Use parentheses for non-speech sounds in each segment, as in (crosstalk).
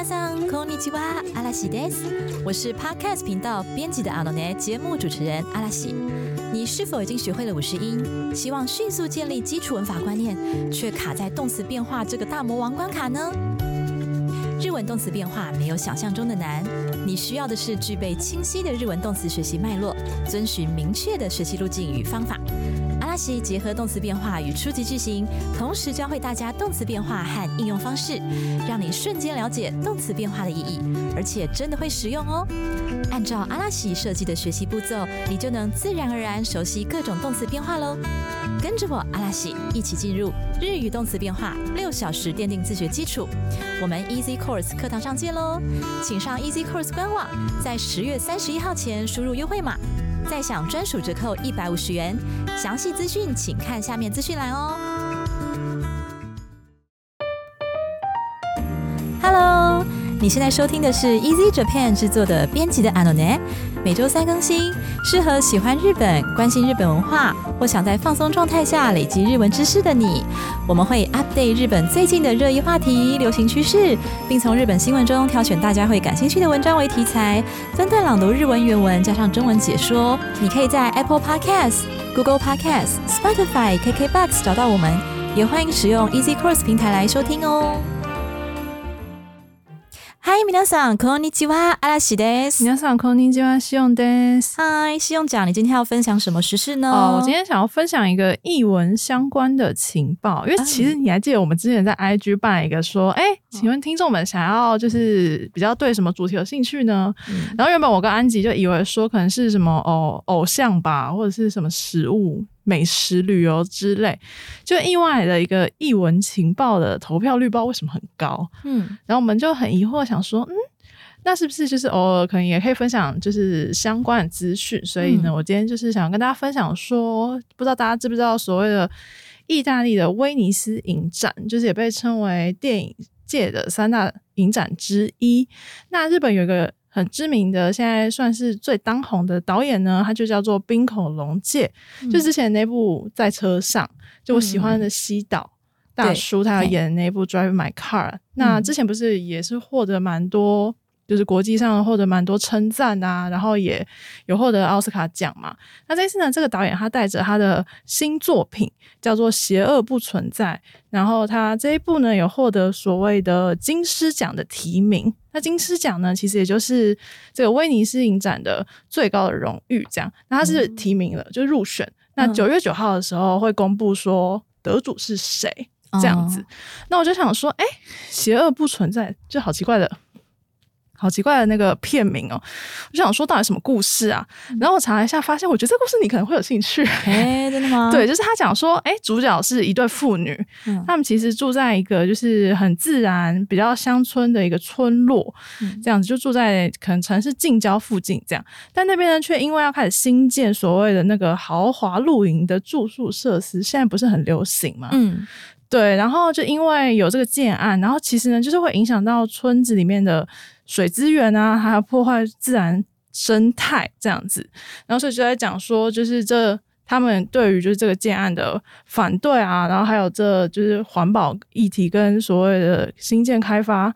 皆さんこんにちは、阿拉西です。我是 Podcast 频道编辑的阿诺内节目主持人阿拉西。你是否已经学会了五十音？希望迅速建立基础文法观念，却卡在动词变化这个大魔王关卡呢？日文动词变化没有想象中的难，你需要的是具备清晰的日文动词学习脉络，遵循明确的学习路径与方法。 阿拉西结合动词变化与初级句型，同时教会大家动词变化和应用方式，让你瞬间了解动词变化的意义，而且真的会实用哦。按照阿拉西设计的学习步骤，你就能自然而然熟悉各种动词变化喽。跟着我阿拉西一起进入日语动词变化六小时奠定自学基础。我们 Easy Course 课堂上见喽！请上 Easy Course 官网，在十月三十一号前输入优惠码。再享专属折扣一百五十元，详细资讯请看下面资讯栏哦。你现在收听的是 Easy Japan 制作的编辑的 Anone，每周三更新，适合喜欢日本、关心日本文化或想在放松状态下累积日文知识的你。我们会 update 日本最近的热议话题、流行趋势，并从日本新闻中挑选大家会感兴趣的文章为题材，分段朗读日文原文，加上中文解说。你可以在 Apple Podcast、Google Podcasts、Spotify、KKBox 找到我们，也欢迎使用 Easy Course 平台来收听哦。嗨，皆さんこんにちは、嵐です。皆さんこんにちは、西用です。嗨，西用讲，你今天要分享什么时事呢？哦，我今天想要分享一个译文相关的情报，因为其实你还记得我们之前在 IG 办一个说，哎， 请问听众们想要就是比较对什么主题有兴趣呢？然后原本我跟安吉就以为说可能是什么哦偶像吧，或者是什么食物。美食旅游之类，就意外的一个译文情报的投票率，不知道为什么很高。嗯，然后我们就很疑惑，想说，嗯，那是不是就是偶尔可能也可以分享就是相关的资讯？所以呢，我今天就是想跟大家分享说，不知道大家知不知道所谓的意大利的威尼斯影展，就是也被称为电影界的三大影展之一。那日本有一个。很知名的，现在算是最当红的导演呢，他就叫做冰口龙介。就之前那部在车上，就我喜欢的西岛大叔，他要演那部《Drive My Car》。那之前不是也是获得蛮多。就是国际上获得蛮多称赞啊，然后也有获得奥斯卡奖嘛。那这次呢，这个导演他带着他的新作品叫做《邪恶不存在》，然后他这一部呢有获得所谓的金狮奖的提名。那金狮奖呢，其实也就是这个威尼斯影展的最高的荣誉，这样。那他是提名了，就入选。那九月九号的时候会公布说得主是谁，这样子。那我就想说，哎，邪恶不存在，就好奇怪的。好奇怪的那个片名哦，我就想说到底什么故事啊？然后我查了一下，发现我觉得这故事你可能会有兴趣。哎，真的吗？(laughs) 对，就是他讲说，哎，主角是一对父女，他们其实住在一个就是很自然、比较乡村的一个村落，这样子就住在可能城市近郊附近这样，但那边呢却因为要开始新建所谓的那个豪华露营的住宿设施，现在不是很流行嘛？嗯，对，然后就因为有这个建案，然后其实呢就是会影响到村子里面的。水资源啊，还有破坏自然生态这样子，然后所以就在讲说，就是这他们对于就是这个建案的反对啊，然后还有这就是环保议题跟所谓的新建开发。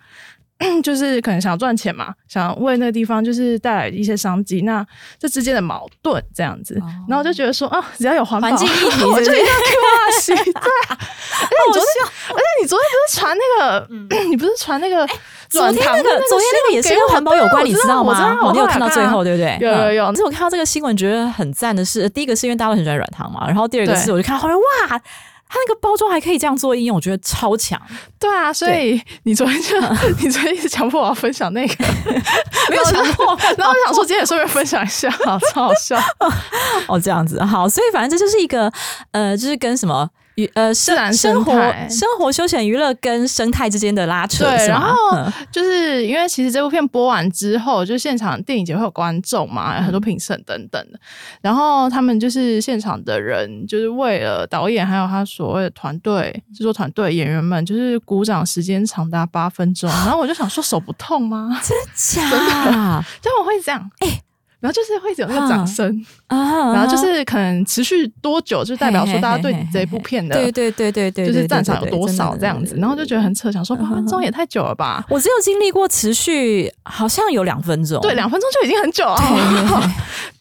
(clears throat) 就是可能想赚钱嘛，想为那个地方就是带来一些商机，那这之间的矛盾这样子，然后就觉得说啊，只要有环境议题，我就一定要哇塞，对，(laughs) 而且你昨天，而且你昨天不是传那个，(clears throat) 你不是传那个，昨天那个，昨天那个也是跟环保有关，你知道吗？我你有看到最后对不对？有有有。可是我看到这个新闻觉得很赞的是，第一个是因为大家都很喜欢软糖嘛，然后第二个是我就看到后面哇。它那个包装还可以这样做应用，我觉得超强。对啊，所以你昨天就 (laughs) 你昨天一直强迫我要分享那个，(laughs) 没有强迫，然后我想说今天也顺便分享一下，(laughs) 超好笑。哦，这样子好，所以反正这就是一个呃，就是跟什么。与呃，生生活、生活、休闲、娱乐跟生态之间的拉扯，对。然后就是因为其实这部片播完之后，就现场电影节会有观众嘛，很多评审等等的。然后他们就是现场的人，就是为了导演还有他所谓的团队制作团队演员们，就是鼓掌时间长达八分钟。(gasps) 然后我就想说，手不痛吗？真假？(laughs) (laughs) 就我会这样，哎。然后就是会有那个掌声，啊。然后就是可能持续多久，就代表说大家对你这部片的对对对对对，就是对赞赏有多少这样子，然后就觉得很扯，想说八分钟也太久了吧？我只有经历过持续，好像有两分钟，对，两分钟就已经很久了。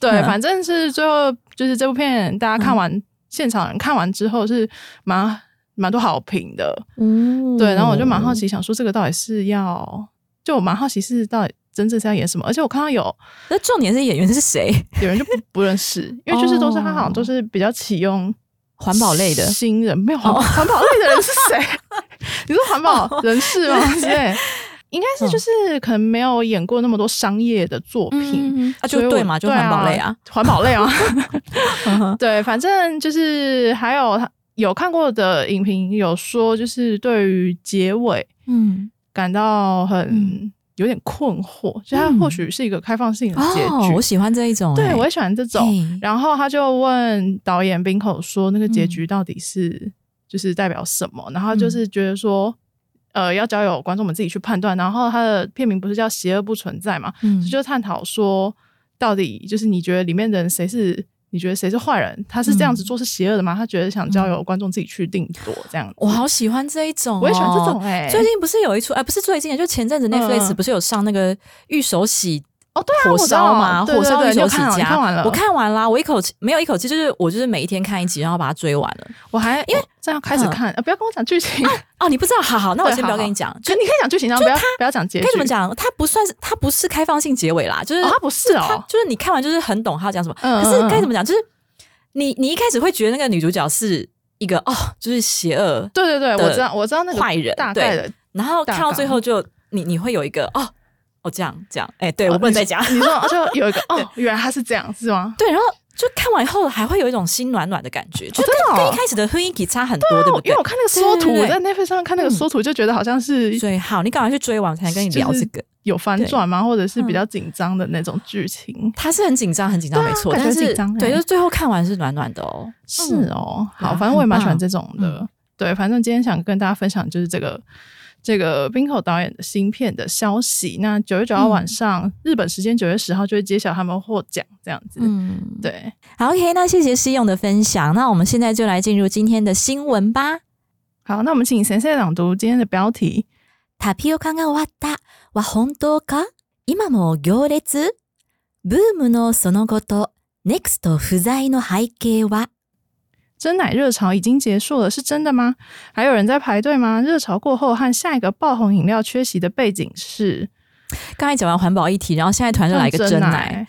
对 (laughs) 反正是最后就是这部片大家看完，现场人看完之后是蛮蛮多好评的。嗯。对，然后我就蛮好奇，想说这个到底是要，就我蛮好奇是到底真正是要演什么，而且我看到有那重点是演员是谁？(laughs) 有人就不不认识，因为就是都是他好像都是比较启用环保类的新人，没有环保 (laughs) 环保类的人是谁？(laughs) 你说环保人士吗？之类。应该是就是可能没有演过那么多商业的作品，嗯啊，就对嘛，就环保类啊，，对环保类啊，嗯对，反正就是还有他有看过的影评有说，就是对于结尾嗯，感到很、嗯有点困惑，就它嗯或许是一个开放性的结哦，局。我喜欢这一种，对，欸我也喜欢这种。嘿然后他就问导演冰口说，那个结嗯局到底是、就是代表什么？然后就是觉得说，呃，要交由观众们自己去判断。然后他的片名不是叫“邪恶不存在”嘛，嗯就探讨说，到底就是你觉得里面的人谁是？你觉得谁是坏人？他是这样子做是邪恶的吗？他觉得想交由观众自己去定夺这样子。我好喜欢这一种哦，我也喜欢这种哎、最近不是有一出，哎，不是最近，就前阵子 Netflix 不是有上那个玉手洗哦，对啊，火烧吗？对对火烧对你有看完你家，看完了，我看完啦，我一口气没有一口气，就是我就是每一天看一集，然后把它追完了。我还因为这样开始嗯看，呃，不要跟我讲剧情，哦，你不知道？好好，那我先不要跟你讲，就你可以讲剧情，然后不要不要讲结局。该怎么？讲？它不算是，它不是开放性结尾啦，就是哦，他不是它哦，就是你看完就是很懂他要讲什么。嗯可是该嗯怎么讲？就是你你一开始会觉得那个女主角是一个哦，就是邪恶对对对，我知道我知道那个坏人，对，大概的。然后看到最后就你你会有一个哦哦这样这样，哎，对我不能再讲。你说 (laughs) 就有一个哦，原来他是这样，是吗？对，然后就看完以后还会有一种心暖暖的感觉，就跟、真的哦跟一开始的婚姻体差很多，对不对因为我？看那个缩图，在 Netflix 上看那个缩图，就觉得好像是所以好，你赶快去追完，我才能跟你聊这个。有反转吗？或者是比嗯较紧张的那种剧情？他是很紧张，很紧张，没错。但是紧对，就是最后看完是暖暖的哦。是哦，好，反正我也蛮喜欢这种的。对，反正今天想跟大家分享就是这个这个冰口导演的新片的消息。那九月九号晚上，日本时间九月十号就会揭晓他们获奖，这样子。嗯，对，好，OK，那谢谢西勇的分享。那我们现在就来进入今天的新闻吧。好，那我们请先生朗读今天的标题。タピオカが終わったは本当か今も行列ブームのその後と NEXT 不在の背景は 真奶热潮已经结束了，是真的吗？还有人在排队吗？热潮过后和下一个爆红饮料缺席的背景是刚才讲完环保议题，然后现在突然就来一个真真奶，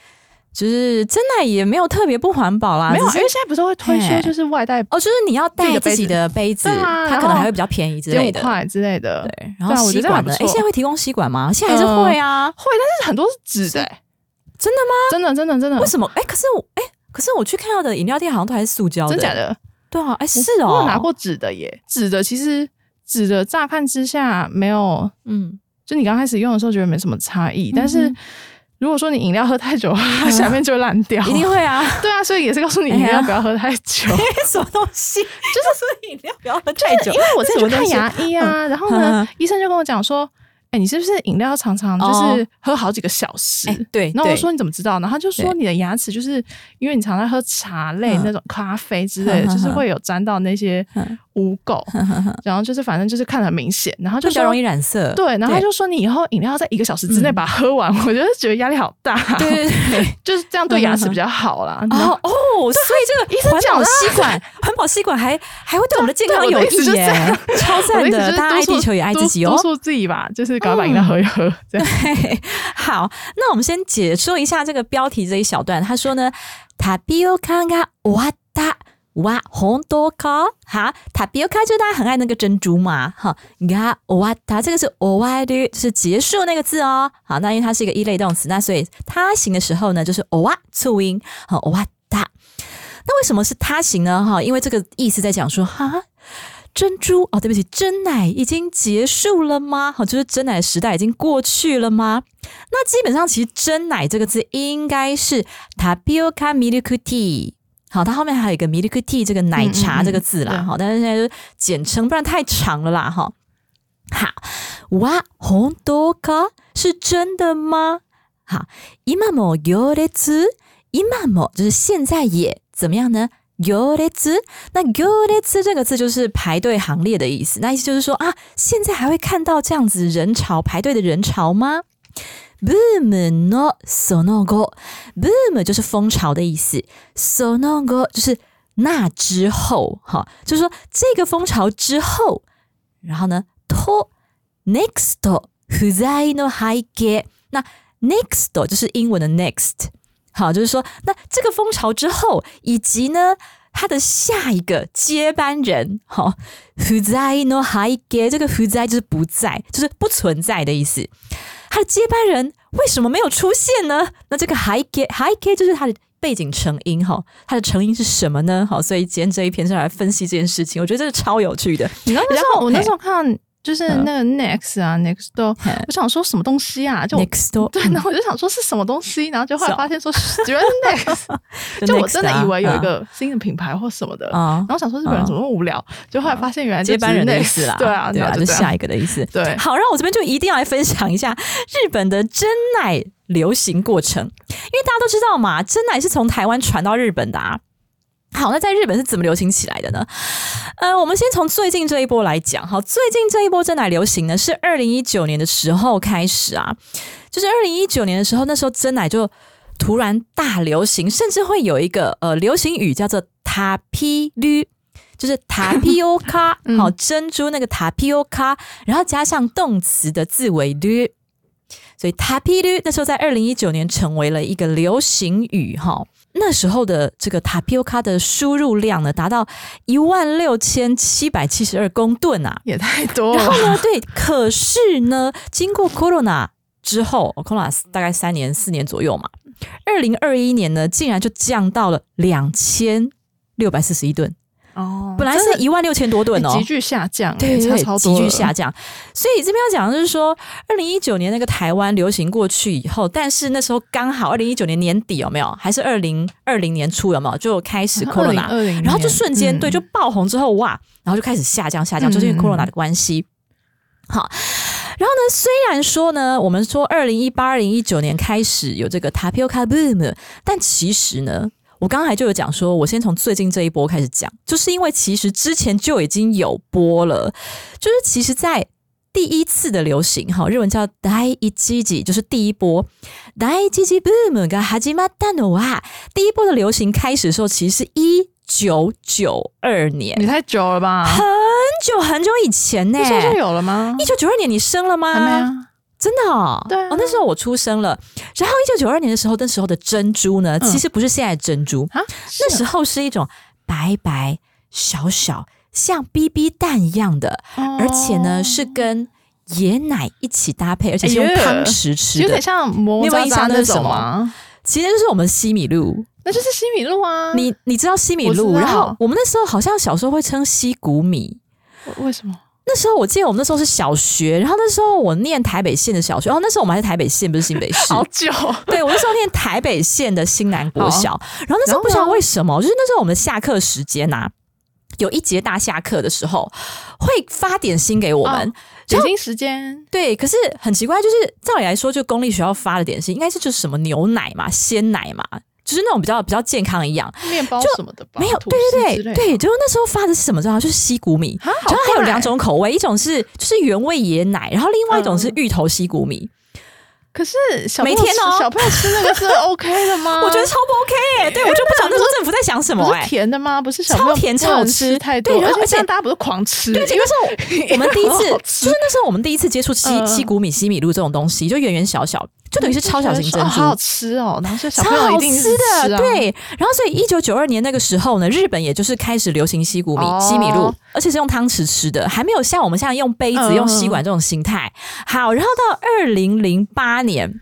就是真奶也没有特别不环保啦，没有，因为现在不是会推嘿出就是外带哦，就是你要带自己的杯子，它可能还会比较便宜之类的。五块之类的，对，然后吸管的？哎，现在会提供吸管吗？现在还是会啊。会，但是很多是纸的、欸，真的吗？真的真的真的，为什么？哎，可是我哎，可是我去看到的饮料店好像都还是塑胶的，真假？的？对啊，哎，是我哦，有拿过纸的耶，纸的其实纸的乍看之下没有，嗯，就你刚开始用的时候觉得没什么差异，但是如果说你饮料喝太久，它 (laughs) 下面就会烂掉，一定会啊。对啊，所以也是告诉你饮料不要喝太久。(laughs) 什么东西？就是说 (laughs) 饮料不要喝太久因。为我之前去看牙医啊，然后呢嗯，医生就跟我讲说，哎，你是不是饮料常常就是喝好几个小时？哎，对，对然后我说你怎么知道？然后他就说你的牙齿就是因为你常在喝茶类嗯那种咖啡之类的，就是会有沾到那些嗯污垢，然后就是反正就是看得很明显，然后就比较容易染色。对，然后他就说你以后饮料要在一个小时之内嗯把它喝完，我觉得觉得压力好大，对对对。(laughs) 就是这样对牙齿比较好啦。然后哦哦，所以这个环保医生讲吸管，环保吸管还还会对我们的健康有益耶，超赞的！大家爱地球也爱自己哦督。促自己吧，就是赶快把饮料喝一喝，这样。对，好，那我们先解说一下这个标题这一小段。他说呢，タピオカが終わった。哇，本当か？哈，タピオカ就是大家很爱那个珍珠嘛，哈，が終わった这个是終わる，就是结束那个字哦。好，那因为它是一个一类动词，那所以它形的时候呢，就是終わ促音，好，終わった。那为什么是他形呢？哈，因为这个意思在讲说，哈， 珍珠哦，对不起，真奶已经结束了吗？好，就是真奶的时代已经过去了吗？那基本上其实真奶这个字应该是 tapioca milk tea。好，它后面还有一个 milk tea 这个奶茶这个字啦，嗯嗯嗯好，但是现在就简称，不然太长了啦，哈。好，哇，红多卡是真的吗？好，今も行列，今も就是现在也怎么样呢？行列，那行列这个字就是排队行列的意思。那意思就是说啊，现在还会看到这样子人潮排队的人潮吗？Boom no sonogo，boom 就是风潮的意思，sonogo 就是那之后，哈，就是说这个风潮之后，然后呢，to next 不在 no 背景，那 next 就是英文的 next。好，就是说，那这个风潮之后，以及呢，他的下一个接班人，好，，who 在 no hike，这个 who 在就是不在，就是不存在的意思。他的接班人为什么没有出现呢？那这个还给还给就是他的背景成因，哈，他的成因是什么呢？好，所以今天这一篇是来分析这件事情，我觉得这是超有趣的。你知道，我那时候看。就是那个 next 啊，next door，我想说什么东西啊？就 next door，对，然后我就想说是什么东西，然后就后来发现说原来是 next，(laughs) 就我真的以为有一个新的品牌或什么的，然后想说日本人怎么那么无聊，就后来发现原来接班人的意思啦，对啊，对啊，就下一个的意思。对，好，然后我这边就一定要来分享一下日本的真奶流行过程，因为大家都知道嘛，真奶是从台湾传到日本的啊。好，那在日本是怎么流行起来的呢？呃，我们先从最近这一波来讲。好，最近这一波真奶流行呢，是二零一九年的时候开始啊，就是二零一九年的时候，那时候真奶就突然大流行，甚至会有一个呃流行语叫做塔皮绿，就是塔皮欧卡，(laughs) 好珍珠那个塔皮欧卡，然后加上动词的字尾绿，所以塔皮绿那时候在二零一九年成为了一个流行语哈。那时候的这个塔皮欧卡的输入量呢，达到一万六千七百七十二公吨啊，也太多了。然后呢，对，可是呢，经过 Corona 之后，Corona 大概三年四年左右嘛，二零二一年呢，竟然就降到了两千六百四十一吨。哦，本来是一万六千多吨哦，急剧下降，对对，急剧下降。所以这边要讲的就是说，二零一九年那个台湾流行过去以后，但是那时候刚好二零一九年年底有没有？还是二零二零年初有没有？就开始 corona，然后就瞬间对就爆红之后哇，然后就开始下降下降，就是因为 corona 的关系。好，然后呢，虽然说呢，我们说二零一八、二零一九年开始有这个 tapioca boom，但其实呢。我刚才就有讲说，我先从最近这一波开始讲，就是因为其实之前就已经有播了，就是其实，在第一次的流行，哈，日文叫“第一季季”，就是第一波“第一季季 boom” 跟“哈基马达诺哇”，第一波的流行开始的时候，其实是一九九二年，你太久了吧？很久很久以前呢，那时候就有了吗？一九九二年你生了吗？还没啊。真的哦，对哦，那时候我出生了。然后一九九二年的时候，那时候的珍珠呢，其实不是现在的珍珠啊，那时候是一种白白小小像 BB 蛋一样的，而且呢是跟椰奶一起搭配，而且是用汤匙吃的，有点像摩扎扎那种？吗？其实就是我们西米露，那就是西米露啊。你你知道西米露？然后我们那时候好像小时候会称西谷米，为什么？那时候我记得我们那时候是小学，然后那时候我念台北县的小学，哦，那时候我们还是台北县，不是新北市。(laughs) 好久，对我那时候念台北县的新南国小，然后那时候不知道为什么，就是那时候我们下课时间呐，有一节大下课的时候会发点心给我们，点心时间。对，可是很奇怪，就是照理来说，就公立学校发的点心应该是就是什么牛奶嘛、鲜奶嘛。就是那种比较比较健康一样，面包什么的，没有，对对对对，就是那时候发的是什么？知道就是西谷米，然后还有两种口味，一种是就是原味椰奶，然后另外一种是芋头西谷米。可是每天哦，小朋友吃那个是 OK 的吗？(laughs) 我觉得超不 OK 哎，(laughs) 对我就不晓得那时候政府在想什么哎，甜的吗？不是超甜超好吃太多，而且大家不是狂吃。对，那时候我们第一次 (laughs) 就是那时候我们第一次接触西西谷米、西米露这种东西，就圆圆小小。就等于是超小型珍珠，好好吃哦！然后是小朋友一定吃的，对。然后所以一九九二年那个时候呢，日本也就是开始流行西谷米、西米露，而且是用汤匙吃的，还没有像我们现在用杯子、用吸管这种形态。好，然后到二零零八年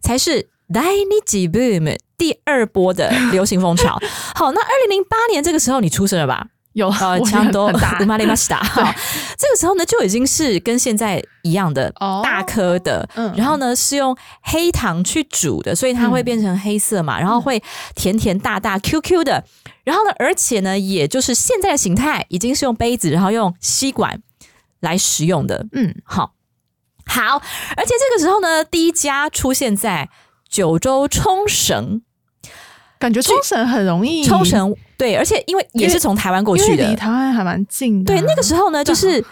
才是 Dainichi Boom 第二波的流行风潮。(laughs) 好，那二零零八年这个时候你出生了吧？有呃，差不多，乌马里马西达。(laughs) 这个时候呢，就已经是跟现在一样的大颗的，然后呢是用黑糖去煮的，所以它会变成黑色嘛，然后会甜甜大大 Q Q 的，然后呢，而且呢，也就是现在的形态，已经是用杯子，然后用吸管来食用的。嗯，好。好，而且这个时候呢，第一家出现在九州冲绳，感觉冲绳很容易，冲绳对，而且因为也是从台湾过去的，离台湾还蛮近的。对，那个时候呢，就是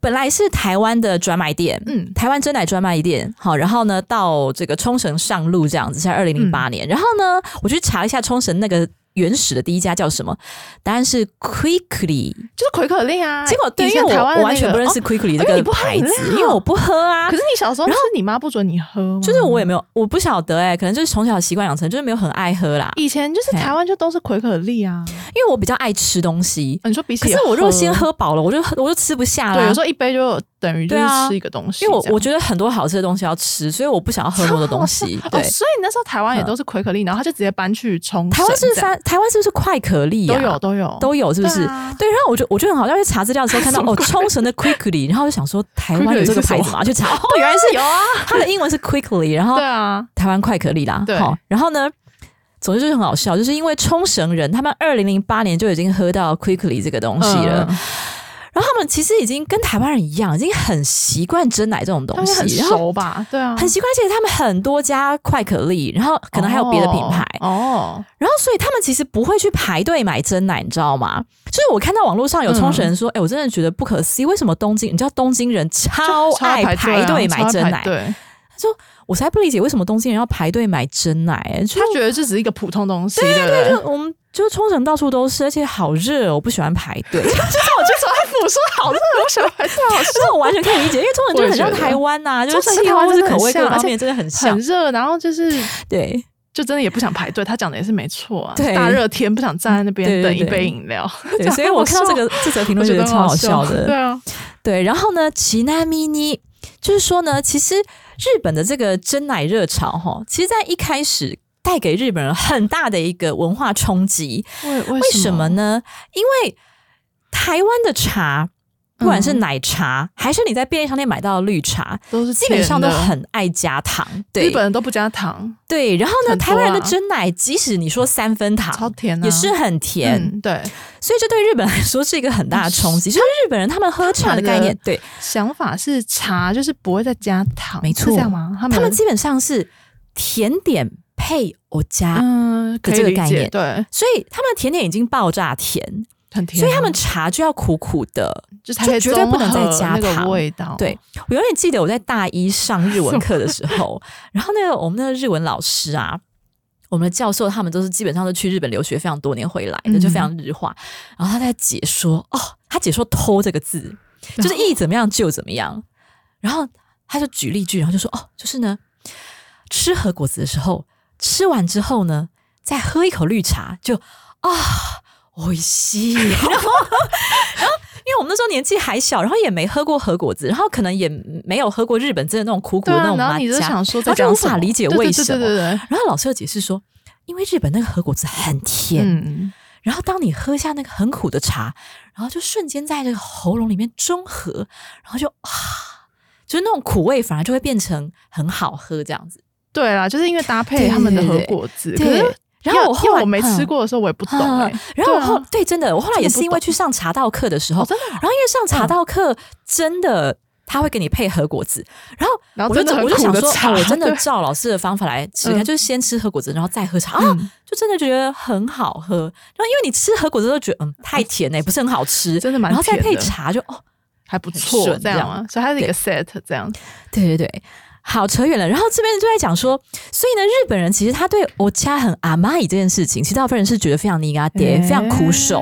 本来是台湾的专卖店，嗯，台湾真奶专卖店，好，然后呢，到这个冲绳上路这样子，在二零零八年，然后呢，我去查一下冲绳那个。原始的第一家叫什么？答案是 Quickly，就是奎可丽啊。结果对，因为我完全不认识 Quickly 这个牌子，因为我不喝啊。可是你小时候，然后你妈不准你喝，就是我也没有，我不晓得哎，可能就是从小习惯养成，就是没有很爱喝啦。以前就是台湾就都是奎可力啊，因为我比较爱吃东西。你说比起，可是我如果先喝饱了，我就我就吃不下了。对，有时候一杯就。等于就是吃一个东西，因为我我觉得很多好吃的东西要吃，所以我不想要喝那么多东西。(laughs) 对，所以那时候台湾也都是葵可丽，然后他就直接搬去冲台湾是三，台湾是不是快可丽都有都有。都有，是不是？对，然后我就我觉得很好，要去查资料的时候看到哦，(laughs) 冲绳的 quickly，然后就想说台湾有这个牌子嘛，去查 (laughs) 哦，原来是有啊，它的英文是 quickly，然后对啊，台湾快可丽啦，对，然后呢，总之就是很好笑，就是因为冲绳人他们二零零八年就已经喝到 quickly 这个东西了。然后他们其实已经跟台湾人一样，已经很习惯真奶这种东西，很熟吧？对啊，很习惯。而且他们很多家快可丽，然后可能还有别的品牌哦。然后所以他们其实不会去排队买真奶，你知道吗？就是我看到网络上有冲绳人说：“哎，我真的觉得不可思议，为什么东京？你知道东京人超爱排队买真奶？”对，他说：“我才不理解为什么东京人要排队买真奶。”他觉得这只是一个普通东西，对对对，就我们。就是冲绳到处都是，而且好热，我不喜欢排队。(laughs) 就是我就说，我说好热，我喜欢排队，好热，我完全可以理解，因为冲绳就很像台湾呐，(laughs) 就是气候或是口味各方面真的很像，很热，然后就是对，就真的也不想排队。他讲的也是没错啊，大热天不想站在那边等一杯饮料。对，(laughs) 所以我看到这个这则评论觉得超好笑的。对啊，对，然后呢，奇奈咪尼就是说呢，其实日本的这个真奶热潮哈，其实在一开始。带给日本人很大的一个文化冲击，为为什么呢？因为台湾的茶，不管是奶茶还是你在便利商店买到的绿茶，都是基本上都很爱加糖。对，日本人都不加糖。对，然后呢，台湾人的真奶，即使你说三分糖，超甜，也是很甜。对，所以这对日本来说是一个很大的冲击。(laughs) 就是日本人他们喝茶的概念，对想法是茶就是不会再加糖，没错，这样吗？他们基本上是甜点。配我加的这个概念，对，所以他们的甜点已经爆炸甜，很甜，所以他们茶就要苦苦的，就绝对不能再加糖味道。对我永远记得我在大一上日文 (laughs) 课的时候，(laughs) 然后那个我们那个日文老师啊，我们的教授他们都是基本上都去日本留学非常多年回来的，就非常日化。然后他在解说哦，他解说“偷”这个字，(laughs) 就是意怎么样就怎么样。然后他就举例句，然后就说哦，就是呢，吃核果子的时候。吃完之后呢，再喝一口绿茶，就啊，我吸。然后，然后，因为我们那时候年纪还小，然后也没喝过核果子，然后可能也没有喝过日本真的那种苦苦的那种麻茶，他就无法理解为什么。然后老师又解释说，因为日本那个核果子很甜，然后当你喝下那个很苦的茶，然后就瞬间在这个喉咙里面中和，然后就啊，就是那种苦味反而就会变成很好喝这样子。对啦，就是因为搭配他们的核果子。对，然后我后来我没吃过的时候，我也不懂。然后我后对，真的，我后来也是因为去上茶道课的时候，真的。然后因为上茶道课，真的他会给你配核果子。然后，然后我就我就想说，我真的照老师的方法来吃，就是先吃核果子，然后再喝茶啊，就真的觉得很好喝。然后因为你吃核果子都觉得嗯太甜哎，不是很好吃，真的蛮。然后再配茶就哦还不错，这样啊？所以它是一个 set 这样。对对对。好扯远了，然后这边就在讲说，所以呢，日本人其实他对我家很阿妈伊这件事情，其实大部分人是觉得非常尼嘎爹，非常苦手。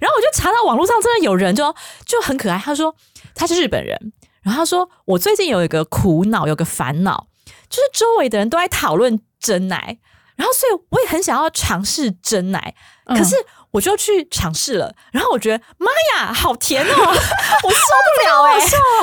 然后我就查到网络上真的有人就就很可爱，他说他是日本人，然后他说我最近有一个苦恼，有个烦恼，就是周围的人都在讨论真奶，然后所以我也很想要尝试真奶，可是我就去尝试了，然后我觉得妈呀，好甜哦，(laughs) 我受不了哎，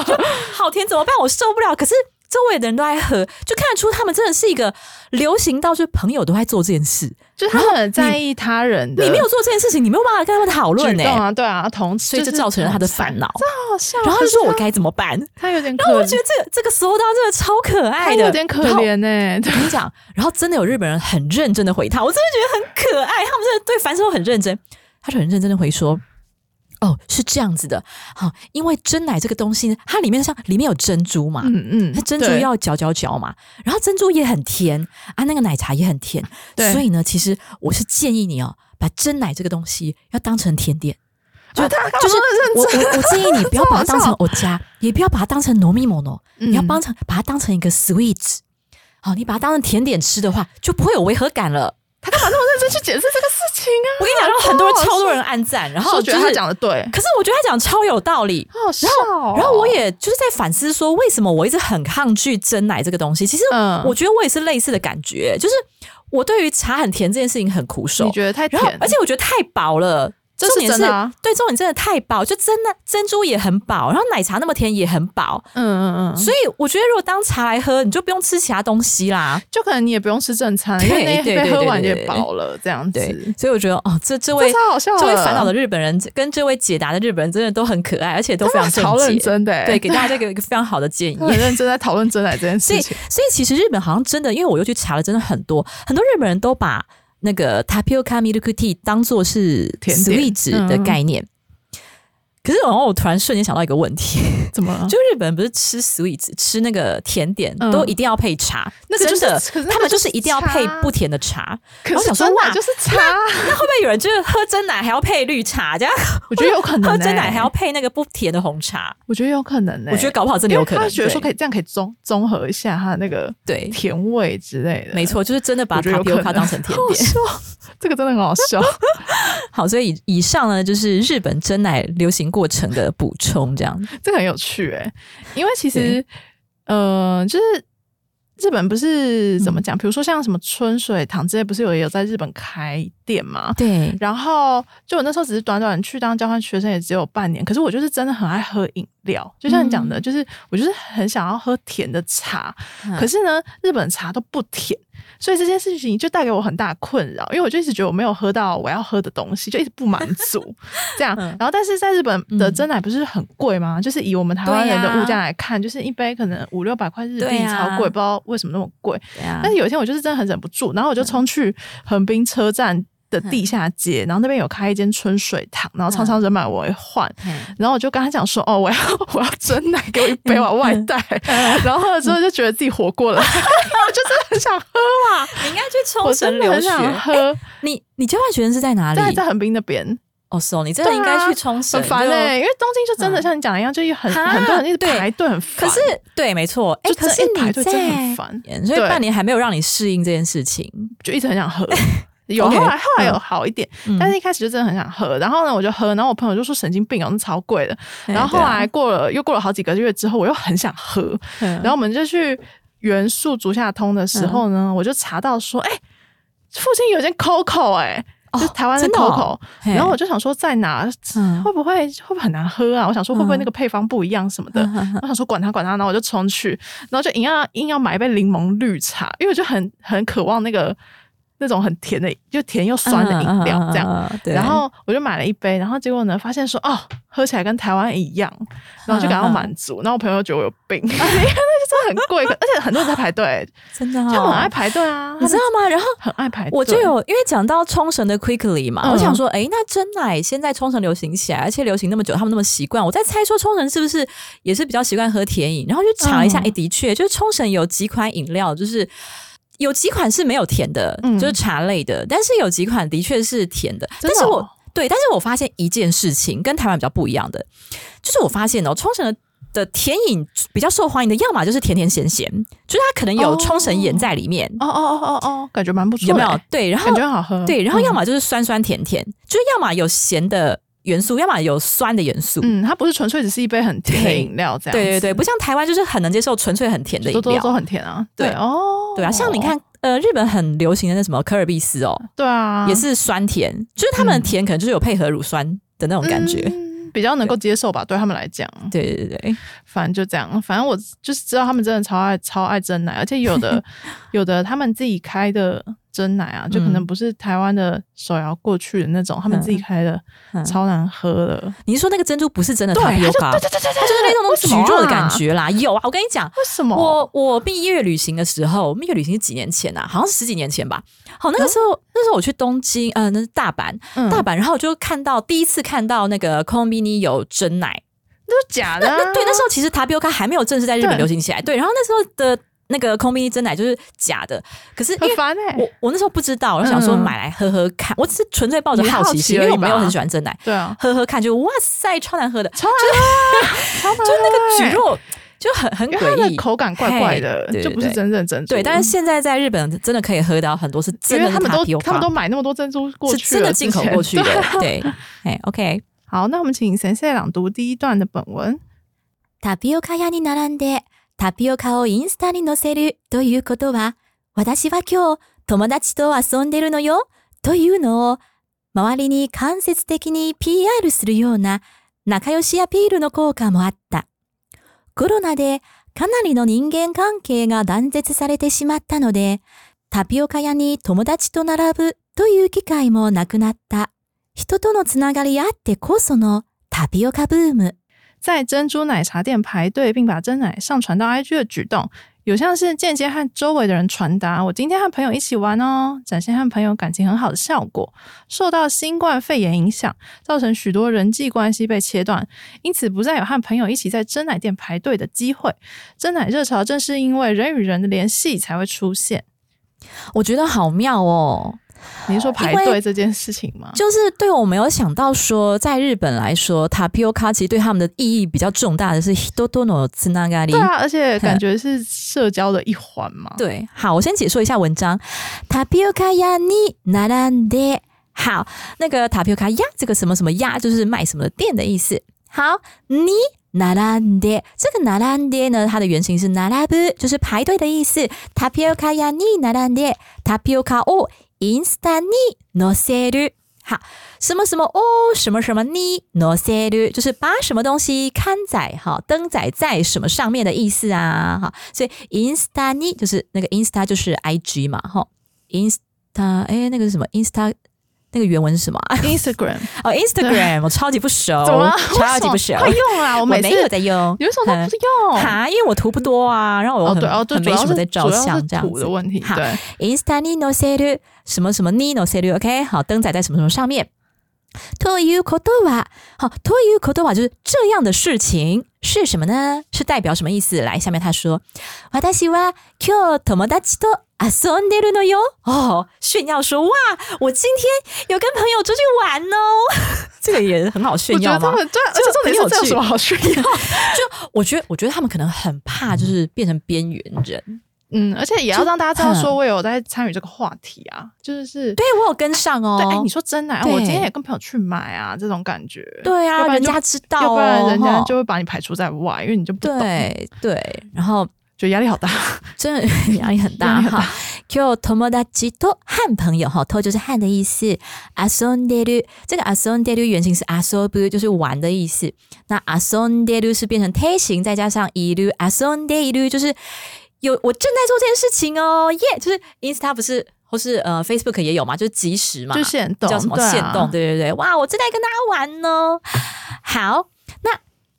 (laughs) 好甜怎么办？我受不了，可是。周围的人都在喝，就看得出他们真的是一个流行到，就是朋友都在做这件事，就他们很在意他人的。你没有做这件事情，你没有办法跟他们讨论呢。啊，对啊，同所以就造成了他的烦恼。这好笑。然后他就说我该怎么办？他有点，然后我觉得这个这个时候他真的超可爱的，有点可怜呢。我跟你讲，然后真的有日本人很认真的回他，我真的觉得很可爱。他们真的对凡事都很认真，他就很认真的回说：“哦，是这样子的，好，因为真奶这个东西呢，它里面像里面有珍珠嘛，嗯嗯，它珍珠对要嚼嚼嚼嘛，然后珍珠也很甜啊，那个奶茶也很甜，对所以呢，其实我是建议你哦，把真奶这个东西要当成甜点。就啊他就是我我我建议你 (laughs) 不要把它当成我家，也不要把它当成糯米莫诺，你要嗯帮成把它当成一个 sweet。好，你把它当成甜点吃的话，就不会有违和感了。他干嘛那么认真去解释这个事情啊？我跟你讲，让很多人超多人按赞，然后我觉得他讲的对，可是我觉得他讲超有道理。好好笑哦。然后我也就是在反思说，为什么我一直很抗拒真奶这个东西？其实嗯我觉得我也是类似的感觉，就是我对于茶很甜这件事情很苦手你，觉得太然后甜，而且我觉得太薄了。这是重点真的啊对，重点真的太饱，就真的珍珠也很饱，然后奶茶那么甜也很饱，嗯嗯嗯，所以我觉得如果当茶来喝，你就不用吃其他东西啦。就可能你也不用吃正餐，对因为那一杯喝完也饱了，这样对子。，所以我觉得哦，这这这位这位的烦恼的日本人跟这位解答的日本人真的都很可爱，而且都非常认解。真的欸，对，给大家这个一个非常好的建议。(laughs) 他很认真在讨论真奶这件所以，事情。所以其实日本好像真的，因为我又去查了，真的很多很多日本人都把那个 tapioca milk tea 当做是 sweet 的嗯概念。可是，然后我突然瞬间想到一个问题，(laughs) 怎么了？(laughs) 就日本人不是吃 sweets 吃那个甜点、嗯都一定要配茶，那个就是他们就是一定要配不甜的茶。可是我想说哇真就是茶，那会不会有人就是喝真奶还要配绿茶，这样我觉得有可能 (laughs) 欸。喝真奶还要配那个不甜的红茶？我觉得有可能呢。我觉得搞不好真的有可能。他觉得说可以以这样可以综综合一下它的那个对，甜味之类的。没错，就是真的把我觉得有可 tapioca 能当成甜点。这个真的很好笑。好，所以以以上呢就是日本真奶流行过程的补充，这样。这个很有趣哎、因为其实呃，就是日本不是怎么讲，比如说像什么春水堂之类，不是有也有在日本开店嘛？对，然后就我那时候只是短短去当交换学生，也只有半年。可是我就是真的很爱喝饮料，就像你讲的，嗯就是我就是很想要喝甜的茶。嗯可是呢，日本茶都不甜，所以这件事情就带给我很大的困扰，因为我就一直觉得我没有喝到我要喝的东西，就一直不满足 (laughs) 这样。嗯然后，但是在日本的嗯真奶不是很贵吗？就是以我们台湾人的物价来看，就是一杯可能五六百块日币，超贵，不知道为什么那么贵。啊但是有一天我就是真的很忍不住，然后我就冲去横滨车站的地下街，然后那边有开一间春水堂，然后常常人满为患。嗯然后我就跟他讲说：“哦，我要 (laughs) 我要真奶，给我一杯，我要外带。” (laughs) 然后喝了之后就觉得自己活过了，(laughs) 我就真的很想喝嘛，你应该去冲我绳留学。真的很想喝。你你交换学生是在哪里？在在横滨那边哦，是哦，你真的应该去冲绳。很烦就哎，因为东京就真的嗯像你讲的一样，就很很多人一直排队，很烦。可是对，没错。哎，就一可是你排队真的在很烦，所以半年还没有让你适应这件事情。就一直很想喝。有后来后来有嗯好一点，嗯但是一开始就真的很想喝。然后呢，我就喝，然后我朋友就说神经病哦，那超贵的。哎然后后来过了又过了好几个月之后，我又很想喝，嗯然后我们就去元素竹下通的时候嗯呢，我就查到说，哎、附近有间 COCO 哎、就台湾的 COCO，、然后我就想说在哪，嗯会不会会不会很难喝啊？我想说会不会那个配方不一样什么的。我想说管他管他，然后我就冲去，然后就硬要硬要买一杯柠檬绿茶，因为我就很很渴望那个那种很甜的，就甜又酸的饮料这样。嗯嗯嗯嗯对然后我就买了一杯，然后结果呢，发现说哦，喝起来跟台湾一样，(laughs) 然后就感到满足。然后我朋友觉得我有病，因 (laughs) 为那就真的很贵，而且很多人在排队，真的哦，他们很爱排队啊，你知道吗？然后很爱排队。我就有，因为讲到冲绳的 Quickly 嘛，嗯我想说，哎，那真奶现在冲绳流行起来，而且流行那么久，他们那么习惯，我在猜说冲绳是不是也是比较习惯喝甜饮？然后就查一下，嗯哎、的确，就是冲绳有几款饮料，就是。有几款是没有甜的，嗯就是茶类的，但是有几款的确是甜的。的哦但是我对，但是我发现一件事情跟台湾比较不一样的，就是我发现哦，冲绳的的甜饮比较受欢迎的，要么就是甜甜咸咸，就是它可能有哦冲绳盐在里面，哦哦哦哦哦，感觉蛮不错的，有没有？对，然后感觉很好喝。对，然后嗯要么就是酸酸甜甜，就是要么有咸的元素，要么有酸的元素。嗯，它不是纯粹只是一杯很甜的饮料这样。对对对，不像台湾就是很能接受纯粹很甜的饮料。都都都很甜啊。对哦，对啊，像你看，呃，日本很流行的那什么可尔必斯哦，对啊，也是酸甜，就是他们的甜可能就是有配合乳酸的那种感觉。嗯比较能够接受吧，对他们来讲。对对对对，反正就这样，反正我就是知道他们真的超爱超爱真奶，而且有的 (laughs) 有的他们自己开的真奶啊，就可能不是台湾的手摇过去的那种，他们自己开的，超难喝的。你是说那个珍珠不是真的对，塔皮欧卡？对对对对，它就是那种那种为什么啊橘肉的感。觉啦。有啊，我跟你讲，为什么？我我蜜月旅行的时候，蜜月旅行是几年前啊？好像是十几年前吧。好，那个时候、那时候我去东京，呃，那是大阪，嗯大阪，然后我就看到第一次看到那个 c o m b i n i 有真奶。那是假的啊。那 (laughs) 对，那时候其实塔比欧卡还没有正式在日本流行起来。对，然后那时候的那个 c o m b i n i 真奶就是假的，可是因为。很烦哎。我我那时候不知道，我就想说嗯买来喝喝看，我只是纯粹抱着你是好好奇心，因奇而已为我没有吧很喜欢真奶，对啊，喝喝看就哇塞，超难喝的，超难喝，(laughs) 超难喝就那个欸橘肉就很很因为它的诡异，口感怪怪的嘿，对就不是对真正珍珠。对，但是现在在日本真的可以喝到很多是真的是因为他们都塔皮欧卡他们都买那么多珍珠过是去了，真的进口之前过去的(laughs) 对，对，哎，OK，好，那我们请先生朗读第一段的本文。タピオカ屋に並んで タピオカをインスタに載せるということは、私は今日友達と遊んでるのよというのを周りに間接的に PR するような仲良しアピールの効果もあった。コロナでかなりの人間関係が断絶されてしまったので、タピオカ屋に友達と並ぶという機会もなくなった。人とのつながりあってこそのタピオカブーム。在珍珠奶茶店排队，并把真奶上传到 IG 的举动，有像是间接和周围的人传达“我今天和朋友一起玩哦”，展现和朋友感情很好的效果。受到新冠肺炎影响，造成许多人际关系被切断，因此不再有和朋友一起在真奶店排队的机会。真奶热潮正是因为人与人的联系才会出现。我觉得好妙哦，你是说排因为队这件事情吗？就是对我没有想到说，在日本来说，tapioca 其实对他们的意义比较重大的是 hitoto no tsunagari。对啊，而且(laughs) 感觉是社交的一环嘛。对，好，我先解说一下文章。tapioca 屋に並んで，好，那个 tapioca 屋这个什么什么屋就是卖什么的店的意思。好，你並んで，这个並んで呢，它的原型是並ぶ，就是排队的意思。tapioca 屋に並んで，tapioca を インスタに載せる。好，什么什么哦，什么什么に載せる，就是把什么东西刊载哈，登载在什么上面的意思啊，哈，所以 insta に就是那个 insta 就是 IG 嘛，哈，insta 哎，那个是什么 insta 那个原文是什么啊？ (laughs) Instagram 哦，Instagram 我超级不熟，怎么了？(laughs) 超级不熟，快用啊！我(laughs) 我每次没有在用，你为什么都不用？哈，因为我图不多啊，然后我很哦对哦，对，很没什么主要是在照主要是相这样子图的。问题。好对，インスタに載せる什么什么に載せる，OK，好，登载在什么什么上面。 ということは，好，ということは就是这样的事情是什么呢？是代表什么意思？来，下面他说，私は今日友達と遊んでるのよ。哦，炫耀说，哇，我今天有跟朋友出去玩哦。(laughs) 这个也很好炫耀吗我觉得他？们对，而且重点是这有什么好炫耀？(laughs) 我觉得，我觉得他们可能很怕，就是变成边缘人。 嗯，而且也要让大家知道，说嗯我有在参与这个话题啊，就是是对我有跟上哦。对，哎，你说真的，哎对我今天也跟朋友去买啊，这种感觉。对啊，人要不然就家知道、哦，要不然人家吼就会把你排除在外，因为你就不懂，对对，然后觉得压力好大。(laughs) 真的压力很大压力(laughs) 很大哈。就友達と和朋友哈，と就是和的意思。遊んでる这个遊んでる原型是遊ぶ，就是玩的意思。那遊んでる是变成推形，再加上いる，遊んでいる就是 有我正在做这件事情哦，耶、就是 Insta 不是或是呃 Facebook 也有嘛，就是即时嘛，就限动叫什么对啊限动？对对对，哇，我正在跟大家玩呢。好，那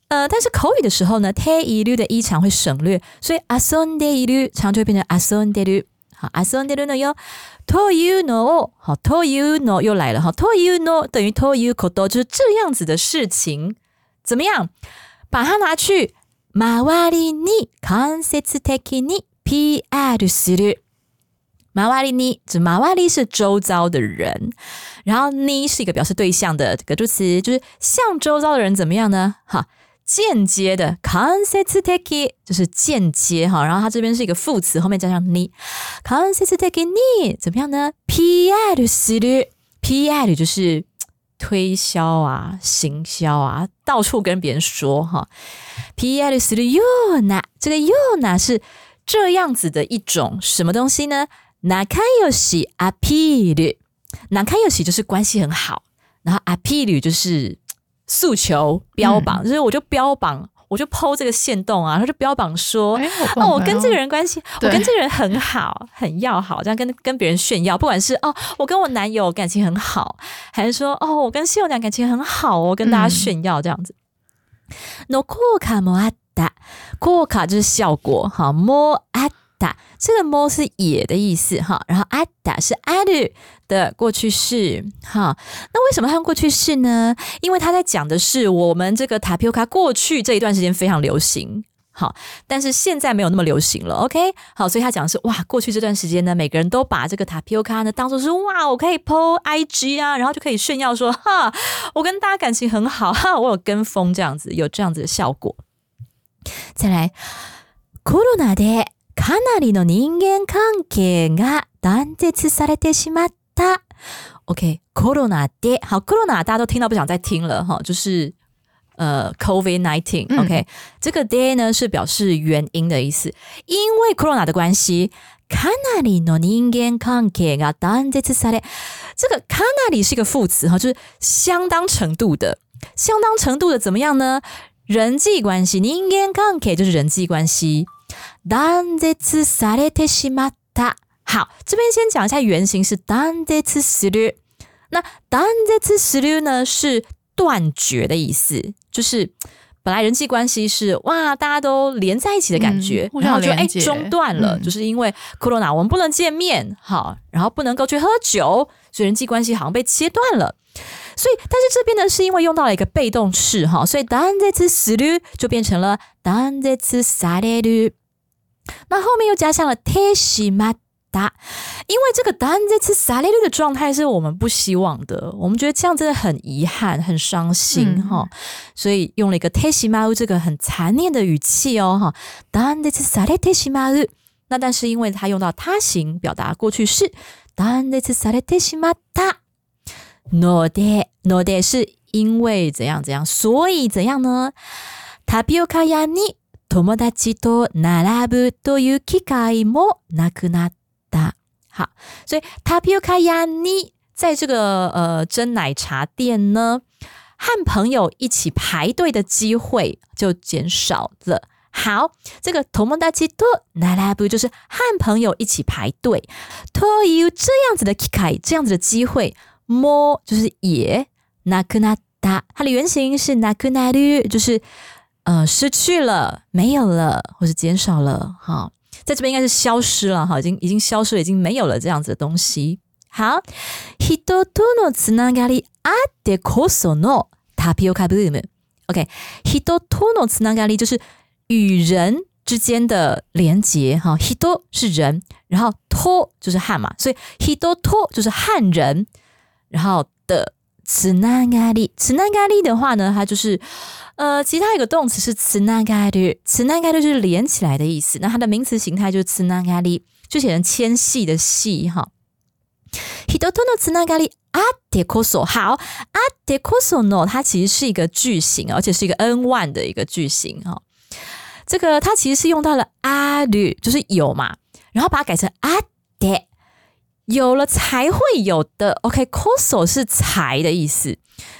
呃，但是口语的时候呢，ている的一常会省略，所以遊んでいる常就会变成遊んでる。好，遊んでるのよ。というのを，好，というの又来了哈，というの等于ということ，就是这样子的事情，怎么样？把它拿去 周りに間接的に PR する。周りに，指周り是周遭的人，然后に是一个表示对象的这个助词，就是向周遭的人怎么样呢？哈，间接的間接的就是间接哈，然后它这边是一个副词，后面加上に，間接的に怎么样呢？PR する，PR 就是推销啊、行销啊，到处跟别人说哈。 PR するような，这个ような是这样子的一种什么东西呢？仲良しアピール，仲良し就是关系很好，然后アピール就是诉求标榜，就是我就标榜 我就剖这个线动啊，他就标榜说，哎，哦，我跟这个人关系，我对跟这个人很好，很要好，这样跟跟别人炫耀，不管是哦，我跟我男友感情很好，还是说哦，我跟室友娘感情很好哦，跟大家炫耀这样子。 no 効果もあった，効果就是效果哈，もあった，这个も是也的意思哈，然后あった是ある的过去式哈。那为什么它用过去式呢？因为它在讲的是我们这个塔皮欧卡过去这一段时间非常流行。 好，但是现在没有那么流行了，OK？好，所以他讲的是哇，过去这段时间呢，每个人都把这个塔皮欧卡呢当做是哇，我可以 PO IG 啊，然后就可以炫耀说哈，我跟大家感情很好，哈，我有跟风这样子，有这样子的效果。再来，コロナでかなりの人間関係が断絶されてしまった。OK，コロナで好，コロナ大家都听到不想再听了哈，就是 呃，COVID nineteen。嗯 OK，、这个 day 呢是表示原因的意思，因为 corona 的关系。かなりの人間関係が断絶され，这个かなり是一个副词哈，就是相当程度的，相当程度的怎么样呢？人际关系，人間関係就是人际关系。断絶されてしまった。好，这边先讲一下原型是断絶する。那断絶する呢是 断绝的意思，就是本来人际关系是哇，大家都连在一起的感觉，嗯互相然后就哎连接中断了，嗯就是因为 corona 我们不能见面，好，然后不能够去喝酒，所以人际关系好像被切断了。所以，但是这边呢，是因为用到了一个被动式哈，所以断絶する就变成了断絶される。那后面又加上了てしまっ た，因为这个断絶される的状态是我们不希望的，我们觉得这样真的很遗憾、很伤心嗯哈、所以用了一个てしまう这个很残念的语气哦哈，断絶されてしまう。那但是因为它用到他形表达过去式，断絶されてしまった。のでので是因为怎样怎样，所以怎样呢？タピオカ屋に友達と並ぶという機会もなくなった。 好，所以タピオカ屋に在这个呃真奶茶店呢，和朋友一起排队的机会就减少了。好，这个友達と並ぶ就是和朋友一起排队，という这样子的機会，这样子的机会。も就是也，なくなった，它的原型是なくなる，就是呃失去了、没有了，或是减少了。哈， 在这边应该是消失了，哈，已经已经消失了，已经没有了这样子的东西。好，人とのつながりあってこそのタピオカブーム。OK，人とのつながり就是与人之间的连结。哈，人是人，然后と就是和嘛，所以人と就是和人。然后的 つながり，つながり的话呢，它就是呃，其他有个动词是つながる，つながる就是连起来的意思。那它的名词形态就是つながり，就写成纤细的细哈。人とのつながりあってこそ好，あってこその它其实是一个句型，而且是一个 n one 的一个句型哈。这个它其实是用到了ある，就是有嘛，然后把它改成あって。 有了才会有的，OK，koso、是才的意思，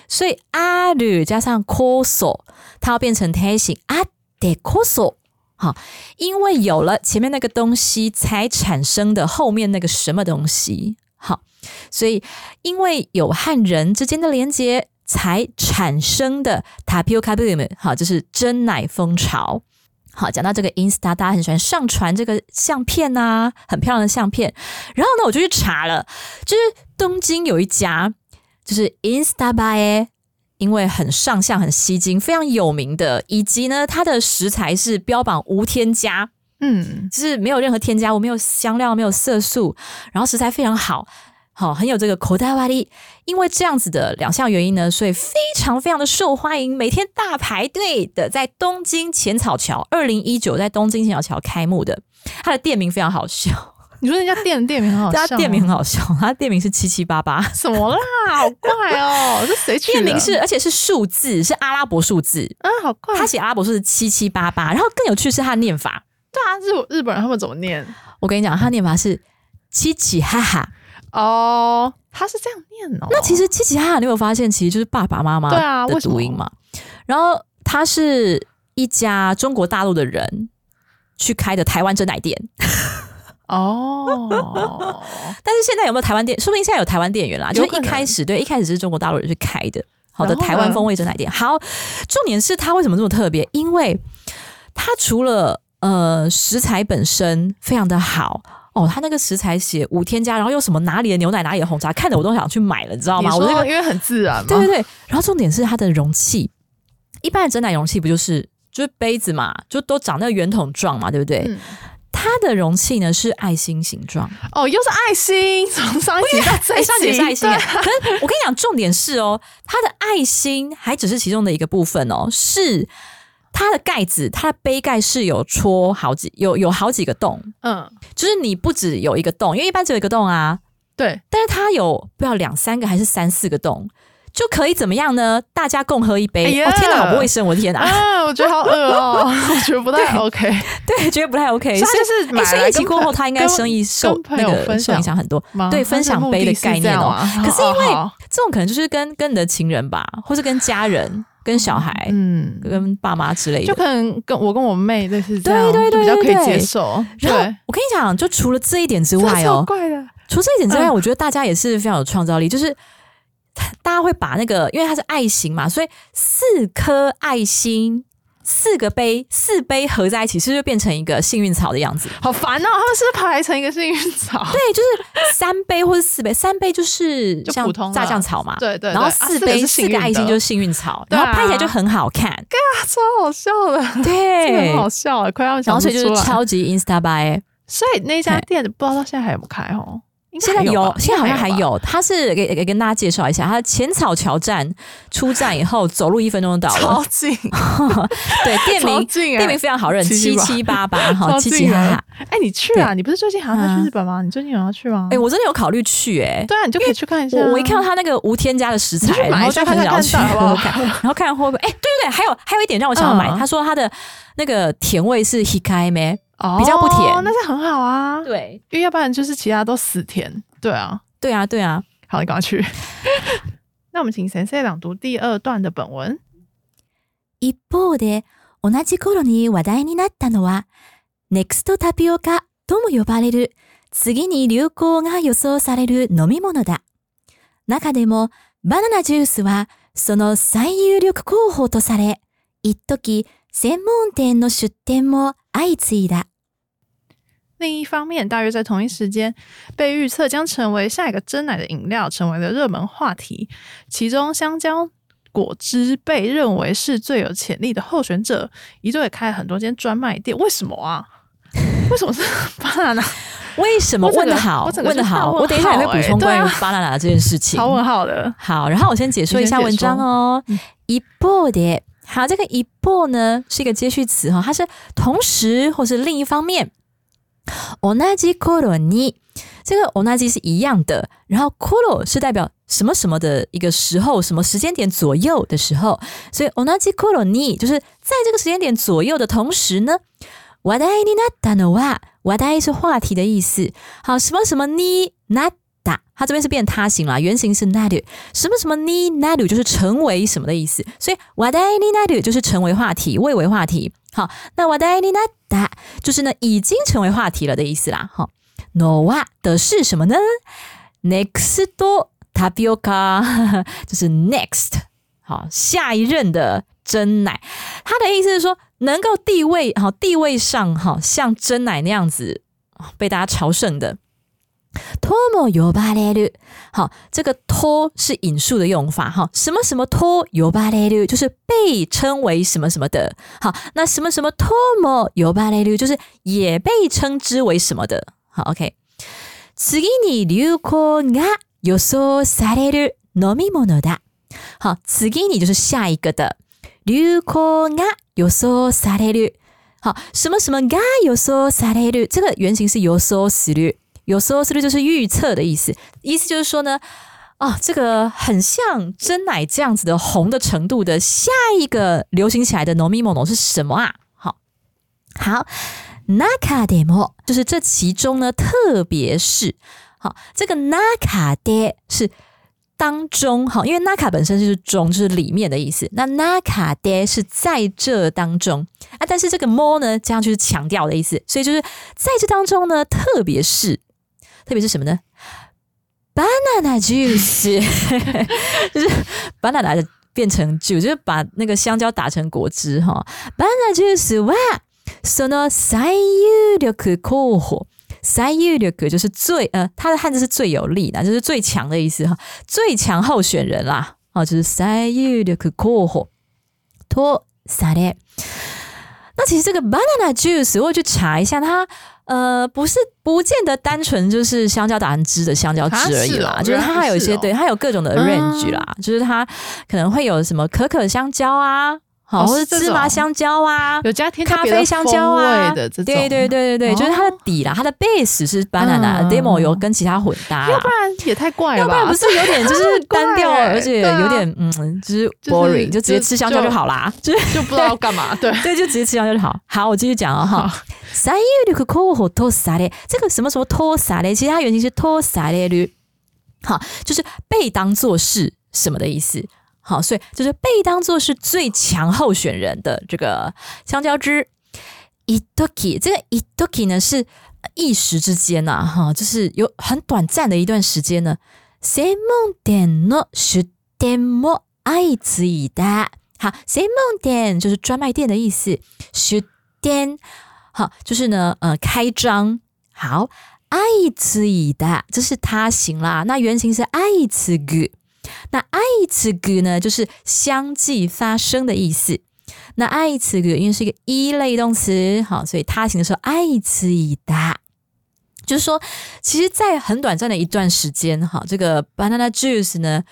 所以ある加上 koso，它要变成体型あってこそ。好，因为有了前面那个东西，才产生的后面那个什么东西。好，所以因为有和人之间的连接，才产生的 tapioca boom。好，就是真奶风潮。 好，讲到这个 Insta，大家很喜欢上传这个相片啊，很漂亮的相片。然后呢，我就去查了，就是东京有一家，就是 Insta by，因为很上相、很吸睛、非常有名的，以及呢，它的食材是标榜无添加，嗯，就是没有任何添加物，没有香料，没有色素，然后食材非常好。好，很有这个口袋瓦力，因为这样子的两项原因呢，所以非常非常的受欢迎，每天大排队的在东京浅草桥，二零一九在东京浅草桥开幕的，它的店名非常好笑，(laughs) 你说人家店的店名很好笑他，店名很好笑，他的店名是七七八八，什么啦？好怪哦！这谁取的？店名是而且是数字，是阿拉伯数字，啊，好怪。他写阿拉伯数字七七八八，然后更有趣是他的念法，对啊，日日本人他们怎么念？我跟你讲，他的念法是七七哈哈。哦，他是这样念哦。那其实七七哈哈，你有没有发现，其实就是爸爸妈妈对啊的读音嘛？然后他是一家中国大陆的人去开的台湾真奶店。哦，(laughs) 但是现在有没有台湾店？说不定现在有台湾店员啦。就是一开始对，一开始是中国大陆人去开的。好的，台湾风味真奶店。好，重点是它为什么这么特别？因为它除了呃食材本身非常的好哦，他那个食材写无添加，然后又什么哪里的牛奶哪里的红茶，看得我都想去买了，你知道你吗？我这个说因为很自然嘛，对对对，然后重点是它的容器，一般的真奶容器不就是就是杯子嘛，就都长那个圆筒状嘛，对不对？嗯它的容器呢是爱心形状，哦，又是爱心，从上一集到这哎，一上节集是爱心啊，可是我跟你讲，重点是哦，它的爱心还只是其中的一个部分哦，是它的盖子，它的杯盖是有戳好几有有好几个洞，嗯，就是你不止有一个洞，因为一般只有一个洞啊，对，但是它有不知道两三个还是三四个洞，就可以怎么样呢？大家共喝一杯。哎哦天哪，好不卫生！我的天哪，啊，我觉得好恶哦，(laughs) 我觉得不太 OK。对，觉得不太 OK。所以就是疫情过后，他应该生意受那个影响很多。对分享杯的概念哦可是因为这种可能就是跟跟你的情人吧，或是跟家人、跟小孩、嗯，跟爸妈之类的。就可能跟我跟我妹类似这样，对对对就比较可以接受。然后对，我跟你讲，就除了这一点之外哦，怪的，除了这一点之外，嗯我觉得大家也是非常有创造力，就是 (laughs) 大家会把那个，因为它是爱心嘛，所以四颗爱心。四个杯，四杯合在一起，是不是就变成一个幸运草的样子？好烦哦！他们是不是排成一个幸运草，对，就是三杯或者四杯，三杯就是像普通的。炸酱草嘛，对对对。然后啊四杯、四个爱心就是幸运草，啊。然后拍起来就很好看，对啊超好笑的，对。很，好笑哎，快要然想不后所以就是。超级 insta by，，所以那家店不知道到现在还有没有开哦？现在有现在好像还。有，他是给给跟大家介绍一下，它浅草桥站出站以后 (laughs) 走路一分钟就到了，超近，(laughs) 对，店名！店名非常好认，七七七八八八哈，七七哈哈，哎，你去啊？你不是最近好像要去日本吗？你最近有要去吗？哎，我真的有考虑去哎。对啊，你就可以去看一下啊。我我一看到它那个无添加的食材，然后就很想要去然后看会不会？哎，对对对，还有还有一点让我想要买，嗯他说他的那个甜味是 hikai 咩？哦比较不甜那是很好啊。对因为要不然就是其他都死甜。对啊，对啊对啊，好，你赶快去。(laughs) 那我们请先生朗读第二段的本文。一方で同じ頃に話題になったのは、ネクストタピオカとも呼ばれる次に流行が予想される飲み物だ。中でもバナナジュースはその最有力候補とされ、一時専門店の出店も相次いだ。另一方面，大约在同一时间，被预测将成为下一个真奶的饮料，成为了热门话题。其中，香蕉果汁被认为是最有潜力的候选者，一度也开了很多间专卖店。为什么啊？为什么是 (laughs) banana？为什么问的好问的好，我等一下也会号补充关于欸对啊 banana 这件事情。好问号的。好，然后我先解说一下文章哦。一步的，好，这个一步呢是一个接续词哈，它是同时或是另一方面。同じ頃に，这个同じ是一样的，然后頃是代表什么什么的一个时候，什么时间点左右的时候，所以同じ頃に就是在这个时间点左右的同时呢。話題になったのは，話題是话题的意思。好，什么什么になった，它这边是变他形啦，原型是なる。什么什么になる就是成为什么的意思，所以話題になる就是成为话题，未为话题。 好，那話題になった就是呢已经成为话题了的意思啦。好，のは的是什么呢？next タピオカ(laughs) 就是 next，好，下一任的真奶。他的意思是说，能够地位好地位上哈，像真奶那样子被大家朝圣的。 とも呼ばれる，好，这个と是引述的用法哈，什么什么と呼ばれる就是被称为什么什么的，好，那什么什么とも呼ばれる就是也被称之为什么的，好，OK。次に流行が予想される飲み物だ。好，次に就是下一个的，流行が予想される。好，什么什么が予想される，这个原型是予想する。 有时候是不是就是预测的意思？意思就是说呢，哦，这个很像真奶这样子的红的程度的下一个流行起来的 nomi mono 是什么啊？好，好，中でも就是这其中呢，特别是好，这个中で是 当中哈，因为 naka 本身就是中，就是里面的意思。那 naka de 是在这当中啊，但是这个 more 呢，这样就是强调的意思，所以就是在这当中呢，特别是 特别是什么呢？banana juice (laughs) 就是 banana 的变成 juice，就是把那个香蕉打成果汁哈。banana juice 哇，その最有力候補。最有力就是最呃，它的汉字是最有力的，就是最强的意思哈，最强候选人啦，啊，就是最有力候補とされ。那其实这个 banana juice 我去查一下，它 呃不是不见得单纯就是香蕉打成汁的香蕉汁而已啦，就是它还有一些对，它有各种的 range 啦，就是它可能会有什么可可香蕉啊。好，或者芝麻香蕉啊，有加添咖啡香蕉啊的这种，对对对对对，就是它的底啦，它的 base 是 banana，demo 有跟其他混搭，要不然也太怪了，要不然不是有点就是单调，(laughs) 而且有点嗯，就是 boring，就直接吃香蕉就好啦，就就不知道干嘛，(laughs) 对。对，就直接吃香蕉就好。好，我继续讲啊哈，三叶绿可口火托萨嘞，这个什么什么托萨嘞，其实它原型是托萨嘞绿，好，就是被当做是什么的意思。好，所以就是被当做是最强候选人的这个香蕉汁。itoki 这个 itoki 呢是一时之间呐，哈，就是有很短暂的一段时间呢。専門店の出店も相次いだ。好，専門店就是专卖店的意思。出店好，就是呢，呃，开张。好，相次いだ，这是他形啦。那原型是相次ぐ。 那爱次句呢，就是相继发生的意思。那爱次句因为是一个一类动词，好，所以他形的时候爱次一达，就是说，其实，在很短暂的一段时间，哈，这个 banana juice 呢，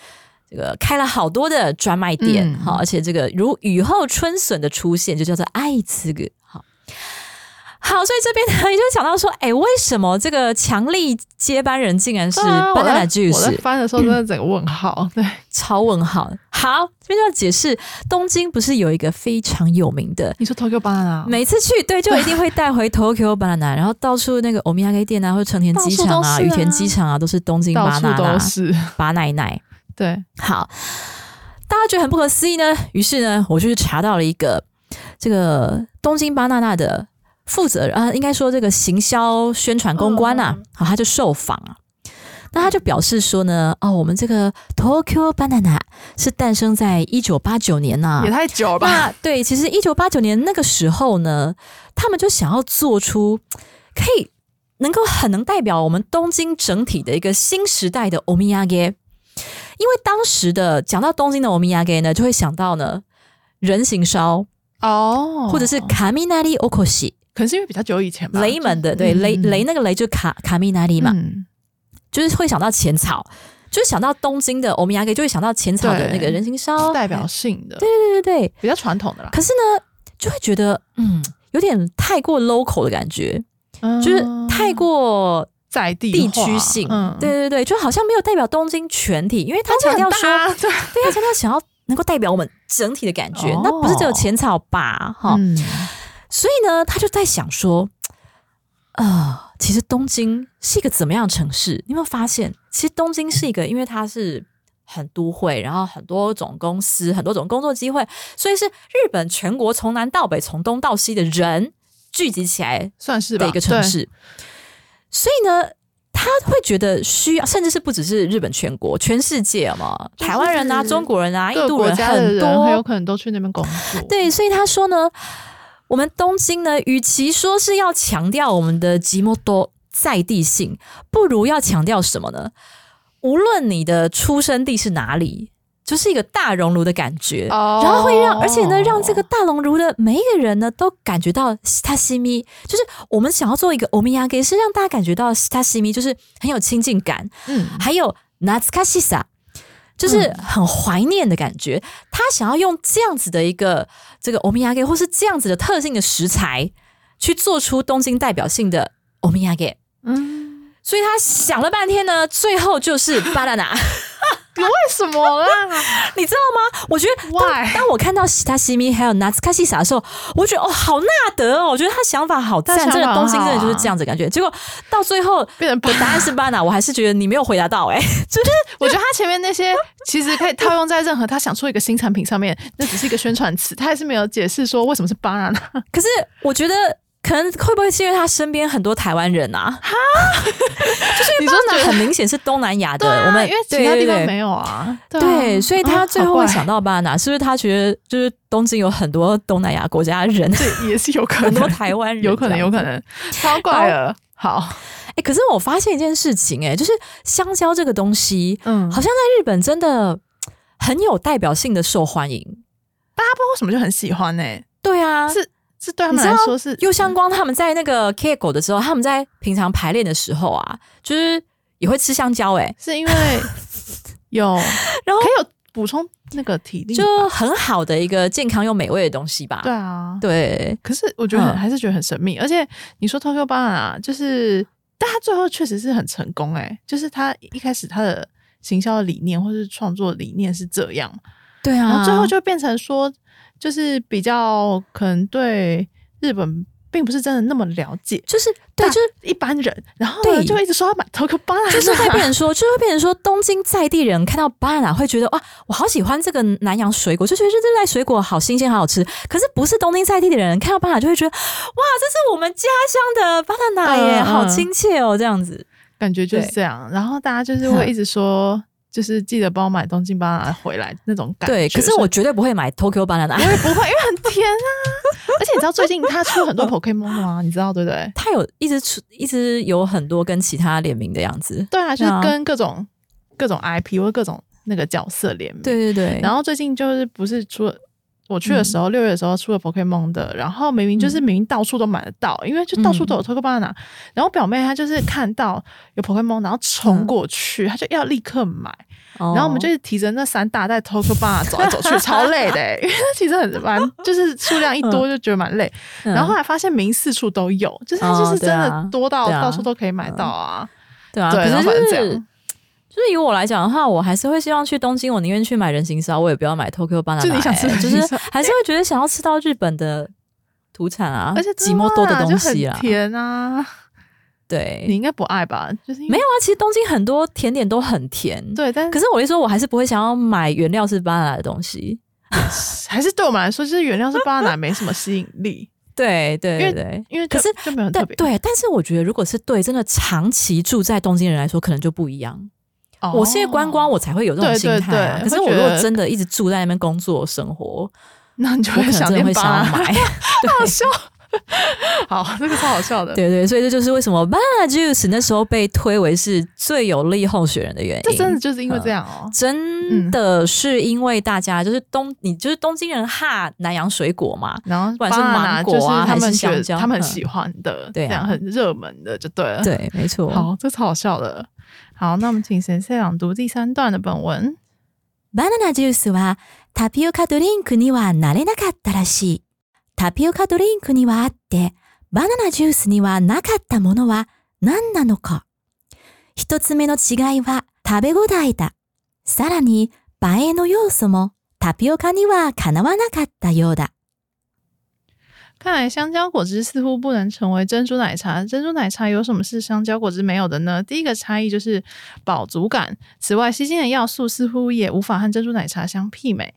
这个开了好多的专卖店，好，而且这个如雨后春笋的出现，就叫做爱次句，好。所以这边呢，你就想到说，哎，为什么这个强力接班人竟然是 banana juice？我在翻的时候真的整个问号，对，超问号。好，这边就要解释，东京不是有一个非常有名的？你说 Tokyo banana，每次去对，就一定会带回 Tokyo banana，然后到处那个欧米茄店啊，或者成田机场啊、羽田机场啊，都是东京巴娜娜，是巴奶奶。对，好，大家觉得很不可思议呢，于是呢，我就去查到了一个这个东京巴娜娜的。负责人啊，应该说这个行销宣传公关呐，好，他就受访啊，那他就表示说呢，哦，我们这个 Tokyo Banana 是诞生在一九八九年呐，也太久了吧？对，其实一九八九年那个时候呢，他们就想要做出可以能够很能代表我们东京整体的一个新时代的 Omiyage，因为当时的讲到东京的 Omiyage 呢，就会想到呢人形烧。哦，或者是 Kaminari Okoshi。可能是因为比较久以前吧，雷门的对雷雷那个雷就卡卡米纳里嘛，就是会想到浅草，就是想到东京的欧米亚给，就会想到浅草的那个人形烧，代表性的，对对对对。对，比较传统的啦。可是呢，就会觉得嗯，有点太过 local 的感觉，就是太过在地地区性，对对对，就好像没有代表东京全体，因为他强调说，对。他强调想要能够代表我们整体的感觉，那不是只有浅草吧？哈。所以呢，他就在想说，啊，其实东京是一个怎么样的城市？你有没有发现，其实东京是一个，因为它是很都会，然后很多种公司，很多种工作机会，所以是日本全国从南到北，从东到西的人聚集起来，算是的一个城市。所以呢，他会觉得需要，甚至是不只是日本全国，全世界嘛，台湾人啊，中国人啊，印度人很多，很有可能都去那边工作。对，所以他说呢。我们东京呢，与其说是要强调我们的吉摩多在地性，不如要强调什么呢？无论你的出生地是哪里，就是一个大熔炉的感觉，然后会让，而且呢，让这个大熔炉的每一个人呢，都感觉到他西米，就是我们想要做一个欧米亚给，是让大家感觉到他西米，就是很有亲近感，嗯，还有纳斯卡西萨。就是很怀念的感觉，他想要用这样子的一个这个欧米亚给，或是这样子的特性的食材，去做出东京代表性的欧米亚给。嗯，所以他想了半天呢，最后就是为什么啦？(laughs) 你知道吗？我觉得 Why？当我看到喜他西米还有纳斯卡西萨的时候，我觉得哦，好纳德哦，我觉得他想法好赞，这个东西真的就是这样子感觉。结果到最后变成答案是巴拿，我还是觉得你没有回答到哎，(laughs) 就是我觉得他前面那些其实可以套用在任何他想出一个新产品上面，那只是一个宣传词，他还是没有解释说为什么是巴拿。可是我觉得。可能会不会是因为他身边很多台湾人啊？哈，(laughs) 就是你说那很明显是东南亚的，我们因为其他地方没有啊。对，所以他最后会想到巴拿，是不是他觉得就是东京有很多东南亚国家人？(laughs) 对，也是有可能，很多台湾人，有可能，有可能，超怪了。好，哎，可是我发现一件事情，哎，就是香蕉这个东西，嗯，好像在日本真的很有代表性的受欢迎，大家不知道为什么就很喜欢呢？对啊，是。是对他们来说是右相光，他们在那个 K 狗的时候，他们在平常排练的时候啊，就是也会吃香蕉。哎，是因为 (laughs) 有，然后可以有补充那个体力，就很好的一个健康又美味的东西吧。对啊，对。可是我觉得还是觉得很神秘，而且你说 Tokyo b a n 啊就是，但他最后确实是很成功。哎，就是他一开始他的行销的理念或是创作理念是这样，对啊，然后最后就变成说。就是比较可能对日本并不是真的那么了解，就是对，就是一般人，然后就一直说要买 Tokyo Banana，就是会变成说，就会变成说，东京在地人看到 banana 会觉得哇，我好喜欢这个南洋水果，就觉得这在水果好新鲜，好好吃。可是不是东京在地的人看到 banana 就会觉得哇，这是我们家乡的 banana 耶，好亲切哦，这样子感觉就是这样。然后大家就是会一直说。就是记得帮我买东京 banana 回来那种感觉。对，可是我绝对不会买 Tokyo banana，我也不会，因为很甜啊。(laughs) 而且你知道最近他出很多 Pokemon 吗？你知道对不对？他有一直出，一直有很多跟其他联名的样子。对啊，就是跟各种各种 IP 或各种那个角色联名。对对对。然后最近就是不是出了。我去的时候，六月的时候出了 Pokemon 的，然后明明就是明明到处都买得到，因为就到处都有 Tokyo Banana。然后表妹她就是看到有 Pokemon，然后冲过去，她就要立刻买。然后我们就是提着那三大袋 Tokyo Banana 走来走去，超累的，因为其实很蛮，就是数量一多就觉得蛮累。然后后来发现明四处都有，就是它就是真的多到到处都可以买到啊。对啊，可是这样。就是以我来讲的话，我还是会希望去东京，我宁愿去买人形烧，我也不要买 Tokyo Banana。就你想吃，就是还是会觉得想要吃到日本的土产啊，(laughs) 而且几么多的东西啊，甜啊。对，你应该不爱吧？就是没有啊，其实东京很多甜点都很甜。对，但可是我一说，我还是不会想要买原料是 banana 的东西，(laughs) 还是对我们来说，就是原料是 banana 没什么吸引力。(laughs) 对对对，因为可是就没有特别。对，但是我觉得，如果是对真的长期住在东京人来说，可能就不一样。我是因为观光，我才会有这种心态啊。可是我如果真的一直住在那边工作生活，那你就会想会想要买，(laughs) (laughs) 好笑。(laughs) 好，这个超好笑的。对对，所以这就是为什么 banana juice 那时候被推为是最有利候选人的原因。这真的就是因为这样哦，真的是因为大家就是东，你就是东京人哈南洋水果嘛，然后不管是芒果啊还是香蕉，他们很喜欢的，这样很热门的就对了。对，没错。好，这超好笑的。好，那我们请先生朗读第三段的本文。バナナジュースはタピオカドリンクにはなれなかったらしい。タピオカドリンクにはあって、バナナジュースにはなかったものは何なのか。一つ目の違いは食べ応えだ。さらに映えの要素もタピオカにはかなわなかったようだ。看来香蕉果汁似乎不能成为珍珠奶茶。珍珠奶茶有什么是香蕉果汁没有的呢？第一个差异就是饱足感。此外，吸睛的要素似乎也无法和珍珠奶茶相媲美。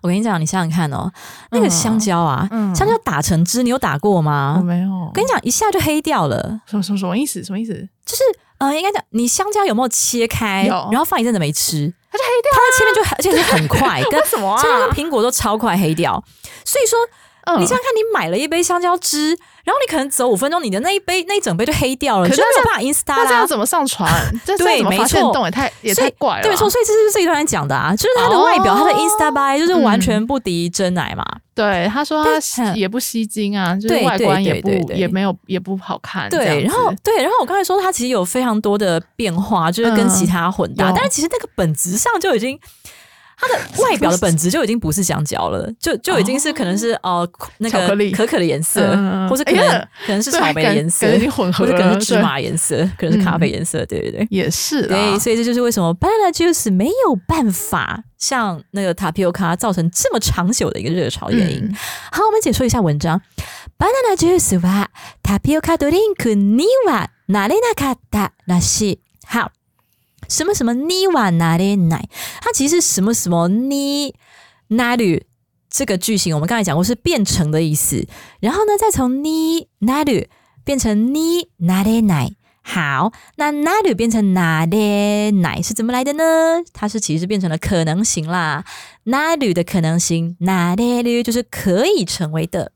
我跟你讲，你想想看哦，那个香蕉啊，香蕉打成汁，你有打过吗？我没有。跟你讲，一下就黑掉了。什么什么什么意思？什么意思？就是呃，应该讲你香蕉有没有切开，然后放一阵子没吃，它就黑掉。它的切面就而且是很快，(laughs) 跟什么？香蕉跟苹果都超快黑掉。所以说。你想想看，你买了一杯香蕉汁，然后你可能走五分钟，你的那一杯那一整杯就黑掉了，可是没有办法 Insta 啦。这样怎么上传？对，没错，也太也太怪了。对，错，所以这是这一段讲的啊，就是它的外表，它的 Insta by 就是完全不敌真奶嘛。对，他说他也不吸睛啊，就是外观也不也没有也不好看。对，然后对，然后我刚才说它其实有非常多的变化，就是跟其他混搭，但是其实那个本质上就已经。它的外表的本质就已经不是香蕉了，(laughs) 就就已经是可能是哦那个巧克力可可的颜色，嗯或是可能、哎呀可能是对草莓的感颜色，感觉已经混合或者可能了是芝麻颜色，可能是咖啡嗯颜色，对对对。也是啦对，所以这就是为什么 banana juice 没有办法像那个 tapioca 造成这么长久的一个热潮原因。嗯好，我们解说一下文章。banana juice はタピオカドリンクにはなれなかったらしい。好， 什么什么にはなれない，它其实是什么什么になる这个句型，我们刚才讲过是变成的意思，然后呢，再从になる变成になれない。好，那なる变成なれない是怎么来的呢？它是其实变成了可能型啦。なる的可能型，なれる就是可以成为的。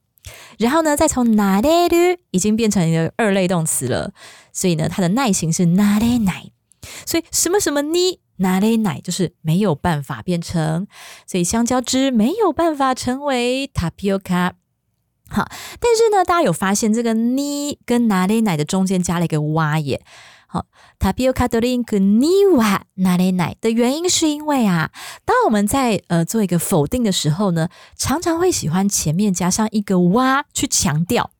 然后呢，再从なれる已经变成一个二类动词了，所以呢，它的耐型是なれない。 所以什么什么になれない就是没有办法变成，所以香蕉汁没有办法成为 tapioca。好，但是呢，大家有发现这个に跟なれない的中间加了一个哇耶。好，tapioca drink にはなれない的原因是因为啊，当我们在呃做一个否定的时候呢，常常会喜欢前面加上一个哇去强调，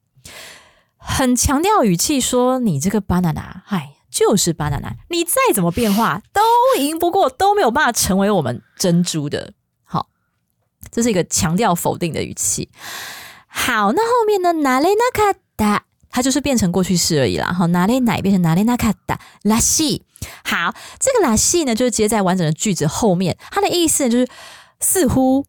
很强调语气说你这个 banana，嗨， 就是 banana，你再怎么变化都赢不过，都没有办法成为我们珍珠的。好，这是一个强调否定的语气。好，那后面呢？哪雷那卡达，它就是变成过去式而已啦。好，哪雷奶变成哪雷那卡达拉西。好，这个拉西呢，就是接在完整的句子后面，它的意思呢就是似乎、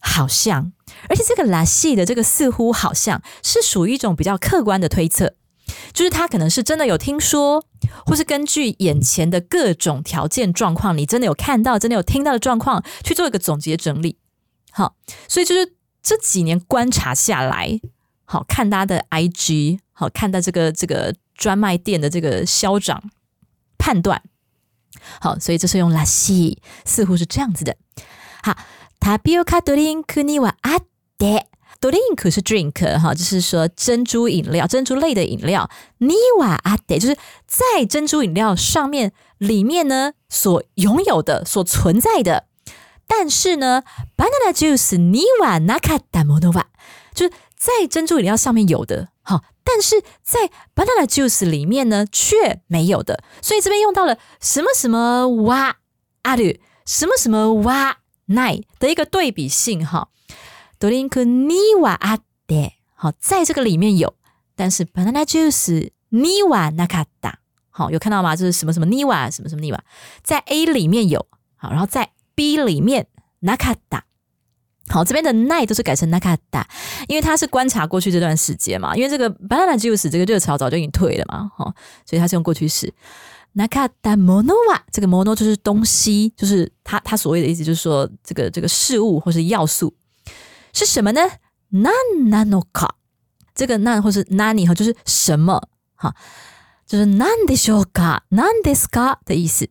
好像，而且这个拉西的这个似乎、好像是属于一种比较客观的推测，就是他可能是真的有听说，或是根据眼前的各种条件状况，你真的有看到、真的有听到的状况去做一个总结整理。好，所以就是。这几年观察下来，好看他的 IG，好看到这个这个专卖店的这个销长判断，好，所以这是用拉西，似乎是这样子的。好，タピオカドリンクにはあって。 ドリンク是 drink 哈，就是说珍珠饮料、珍珠类的饮料。にはあって就是在珍珠饮料上面里面呢所拥有的、所存在的。但是呢，banana juice にはなかったものは，就是在珍珠饮料上面有的，好，但是在 banana juice 里面呢却没有的，所以这边用到了什么什么哇ある，什么什么哇ない的一个对比性哈。 ドリンクにはあって，好，在这个里面有，但是 banana juice にはなかった，好，有看到吗？就是什么什么には什么什么には，在 A 里面有，好，然后在 B 里面なかった。好，这边的奈都是改成なかった，因为他是观察过去这段时间嘛，因为这个 banana juice 这个热潮早就已经退了嘛，哈，所以他是用过去式。なかったものは，这个もの就是东西，就是他他所谓的意思，就是说这个这个事物或是要素 是什么呢？なんなのか，这个なん或是何哈，就是什么哈，就是なんでしょうか、なんですか的意思。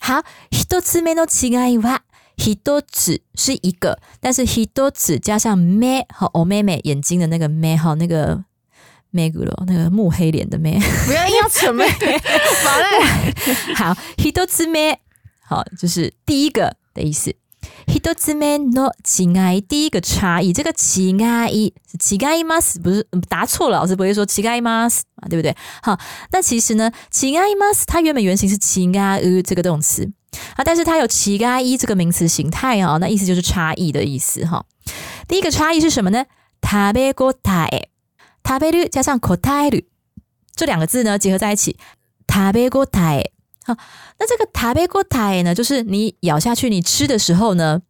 好，一つ目の違いは。一つ是一个，但是一つ加上目和お目目眼睛的那个目哈，那个目骨咯，那个木黑脸的目，不要硬要扯妹，麻(laughs) 嘞。好，一つ目好就是第一个的意思。 一つ目の違い，第一个差异，这个違い違います，不是答错了，老师不会说違います啊，对不对？好，那其实呢，違います它原本原型是違う这个动词。啊，但是它有違い这个名词形态啊、哦，那意思就是差异的意思哈、哦。第一个差异是什么呢？食べ応え，食べる加上答える这两个字呢结合在一起，食べ応え。 好，那这个食べ応え呢，就是你咬下去，你吃的时候呢，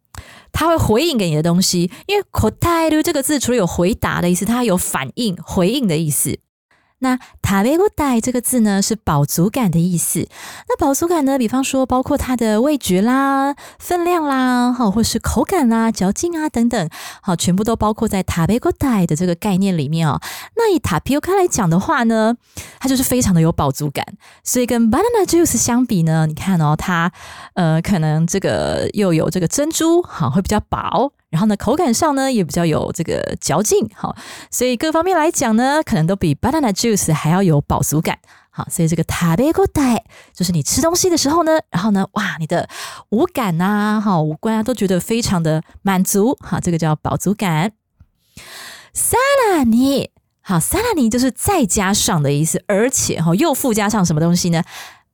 它会回应给你的东西。因为答える这个字除了有回答的意思，它还有反应、回应的意思。 那食べ応え这个字呢，是饱足感的意思。那饱足感呢，比方说包括它的味觉啦、分量啦，好，或是口感啦、嚼劲啊等等，好，全部都包括在食べ応え的这个概念里面哦。那以塔皮欧卡来讲的话呢，它就是非常的有饱足感。所以跟 banana juice 相比呢，你看哦，它呃可能这个又有这个珍珠，好，会比较饱。 然后呢，口感上呢也比较有这个嚼劲，好，所以各方面来讲呢，可能都比 banana juice 还要有饱足感，好，所以这个食べ応え就是你吃东西的时候呢，然后呢，哇，你的五感呐，哈，五官啊都觉得非常的满足，好，这个叫饱足感。さらに，好，さらに就是再加上的意思，而且哈又附加上什么东西呢？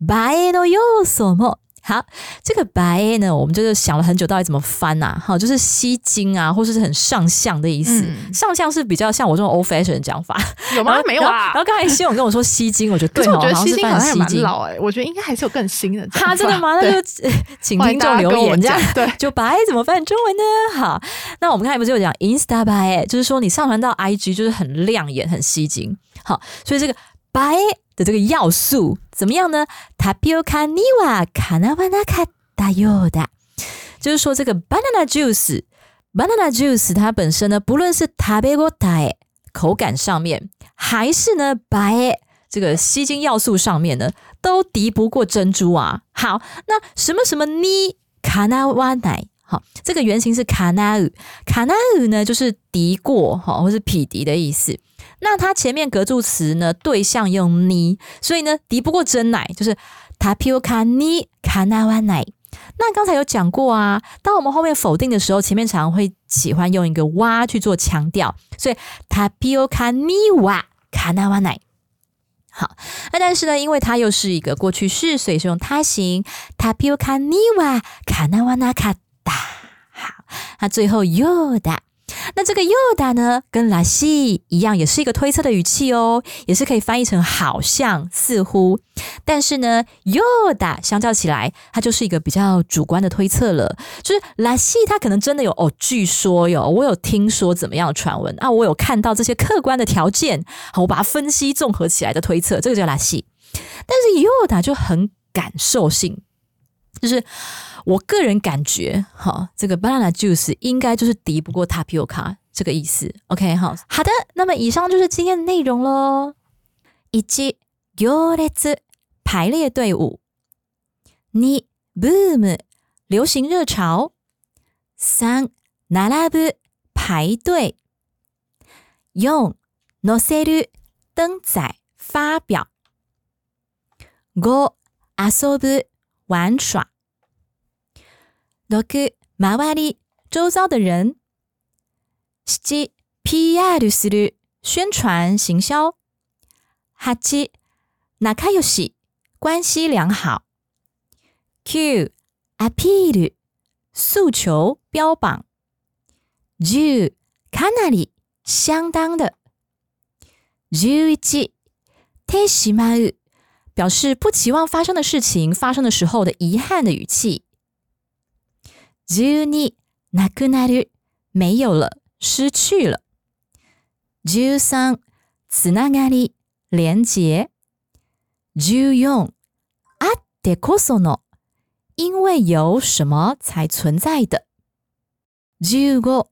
映えの要素も。 好，这个白呢，我们就是想了很久，到底怎么翻呐、好，就是吸睛啊，或者是很上相的意思。嗯上相是比较像我这种 old fashion 的讲法。(laughs) 有吗？没有啊然后。刚才希勇跟我说吸睛，我觉得对哦，我觉得吸睛好像。蛮老哎、我觉得应该还是有更新的讲法。哈，真的吗？那对就呃请听众留言，(laughs) 这样对就白怎么翻中文呢？好，那我们刚才不是有讲 Insta 白，就是说你上传到 IG 就是很亮眼、很吸睛。好，所以这个白的这个要素怎么样呢？タピオカにはかなわなかったようだ。就是说这个 banana juice。banana juice 它本身呢，不论是食べ応え口感上面，还是呢白这个吸睛要素上面呢，都敌不过珍珠啊。好，那什么什么呢？卡纳瓦奶，好，这个原型是卡纳乌，卡纳乌呢就是敌过哈，或是匹敌的意思。 那它前面格助词呢，对象用呢，所以呢敌不过真奶，就是 tapioca ni kanawa 奶。那刚才有讲过啊，当我们后面否定的时候，前面常常会喜欢用一个哇去做强调，所以 tapioca ni wa kanawa 奶。好，那但是呢，因为它又是一个过去式，所以是用他形 tapioca ni wa kanawana kata。好，那最后 yoda。那这个 yoda 呢，跟 la si 一样，也是一个推测的语气哦，也是可以翻译成好像、似乎。但是呢，yoda 相较起来，它就是一个比较主观的推测了。就是 la si 它可能真的有哦，据说有，我有听说怎么样的传闻啊，我有看到这些客观的条件，好，我把它分析综合起来的推测，这个叫 la si。但是 yoda 就很感受性，就是我个人感觉，哈，这个 banana juice 应该就是敌不过 tapioca 这个意思。OK，好，好的，那么以上就是今天的内容喽。一行列排列队伍，二 boom 流行热潮，三並ぶ排队，四載せる登载发表，五遊ぶ 玩耍。六周り周遭的人，七 PR する宣传行销，八仲良し关系良好，九アピール诉求标榜，十かなり相当的，十一てしまう 表示不期望发生的事情发生的时候的遗憾的语气。十二なくなる没有了，失去了。十三つながり连结。十四あってこその因为有什么才存在的。十五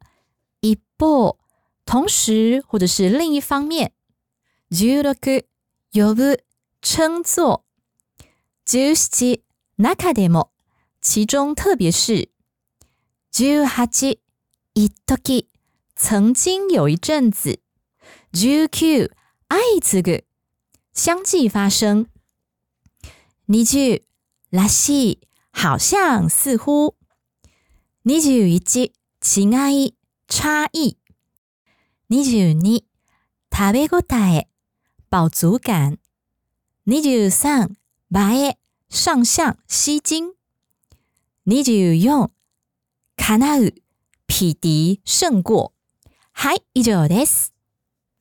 一方同时或者是另一方面。十六呼ぶ 称作。十七中でも其中特别是。十八一時曾经有一阵子。十九相次ぐ相继发生。二十らしい好像似乎。二十一違い差異。二十二食べ応え饱足感。 二十三映え上相吸睛。二十四かなう匹敌胜过。はい、以上です。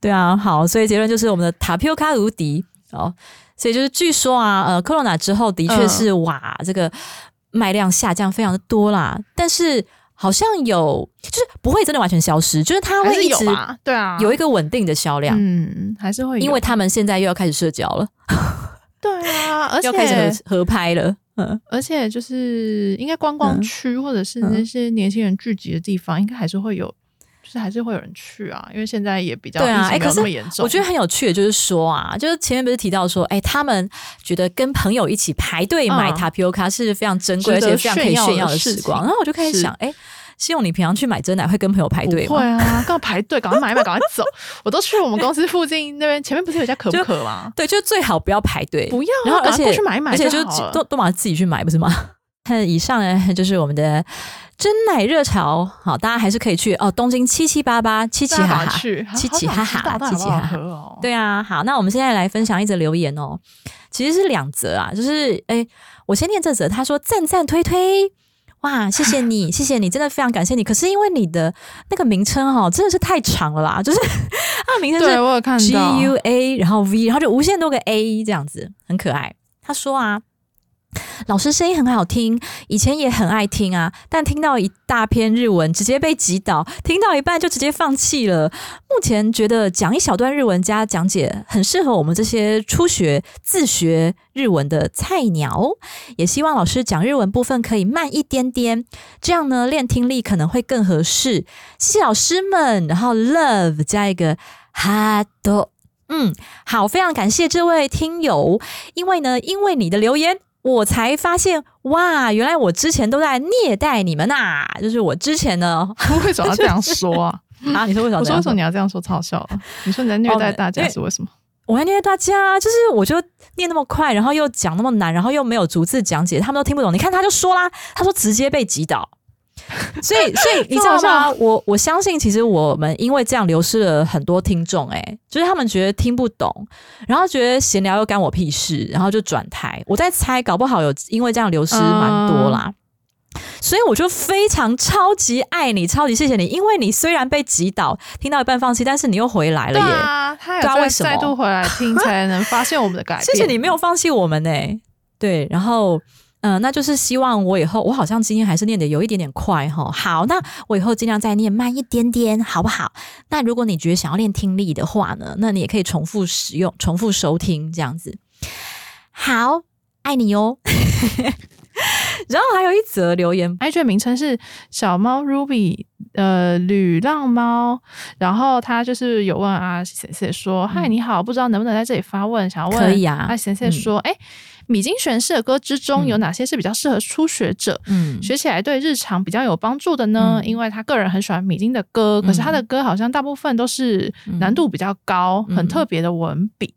对啊，好，所以结论就是我们的塔皮欧卡无敌哦。所以就是据说啊，呃，corona 之后的确是、哇，这个卖量下降非常的多啦。但是 好像有，就是不会真的完全消失，就是它会一直有吧？对啊，有一个稳定的销量，嗯，还是会有，因为他们现在又要开始社交了，对啊，(laughs) 而且要开始合合拍了。嗯，而且就是应该观光区或者是嗯那些年轻人聚集的地方，应该还是会有，就是还是会有人去啊，因为现在也比较对啊，哎，可是那么严重。我觉得很有趣的，就是说啊，就是前面不是提到说，哎，他们觉得跟朋友一起排队买嗯塔皮欧卡是非常珍贵，而且非常可以炫耀的时光。然后我就开始想，哎，希望你平常去买真奶会跟朋友排队吗？不会啊，刚排队，赶快买一买，赶快走。(laughs) 我都去我们公司附近那边，前面不是有家可不可吗？对，就最好不要排队，不要啊，然后而且去买一买而且就都都马上自己去买，不是吗？(laughs) 以上呢就是我们的真奶热潮，好，大家还是可以去哦，东京七七八八七七哈哈。去，七七哈哈七七哈哈。对啊，好，那我们现在来分享一则留言哦，其实是两则啊，就是哎，我先念这则，他说赞赞推推。哇，谢谢你，(laughs) 谢谢你，真的非常感谢你。可是因为你的那个名称哈、哦，真的是太长了啦，(laughs) 就是 (laughs) 他的名称是我有看 G 到 U A，然后 V，然后就无限多个 A 这样子，很可爱。他说啊，老师声音很好听，以前也很爱听啊，但听到一大篇日文，直接被击倒，听到一半就直接放弃了。目前觉得讲一小段日文加讲解，很适合我们这些初学自学日文的菜鸟。也希望老师讲日文部分可以慢一点点，这样呢练听力可能会更合适。谢谢老师们，然后 love 加一个哈多。嗯，好，非常感谢这位听友，因为呢，因为你的留言，我才发现，哇，原来我之前都在虐待你们呐、就是我之前呢，(laughs) 为什么要这样说啊？(laughs) 啊，你说为什么这样我说为什么你要这样说？超好笑了。你说你在虐待大家是为什么？我在虐待大家，就是我就念那么快，然后又讲那么难，然后又没有逐字讲解，他们都听不懂。你看他就说啦，他说直接被击倒。(laughs) 所以，所以你知道吗？(laughs) 我我相信，其实我们因为这样流失了很多听众，哎，就是他们觉得听不懂，然后觉得闲聊又干我屁事，然后就转台。我在猜，搞不好有因为这样流失蛮多啦。所以我就非常超级爱你，超级谢谢你，因为你虽然被击倒，听到一半放弃，但是你又回来了对耶。啊，他有再对啊为什么再度回来听，才能发现我们的改变。(laughs) 谢谢你没有放弃我们呢、对，然后。嗯、那就是希望我以后，我好像今天还是念的有一点点快哈。好，那我以后尽量再念慢一点点，好不好？那如果你觉得想要练听力的话呢，那你也可以重复使用、重复收听这样子。好，爱你哦。(laughs) 然后还有一则留言，IG 的名称是小猫 Ruby，呃，旅浪猫。然后他就是有问阿先生说：“嗨，你好，不知道能不能在这里发问？想要问可以啊阿先生说：哎、米津玄师的歌之中有哪些是比较适合初学者？嗯，学起来对日常比较有帮助的呢？嗯因为他个人很喜欢米津的歌，可是他的歌好像大部分都是难度比较高、嗯很特别的文笔。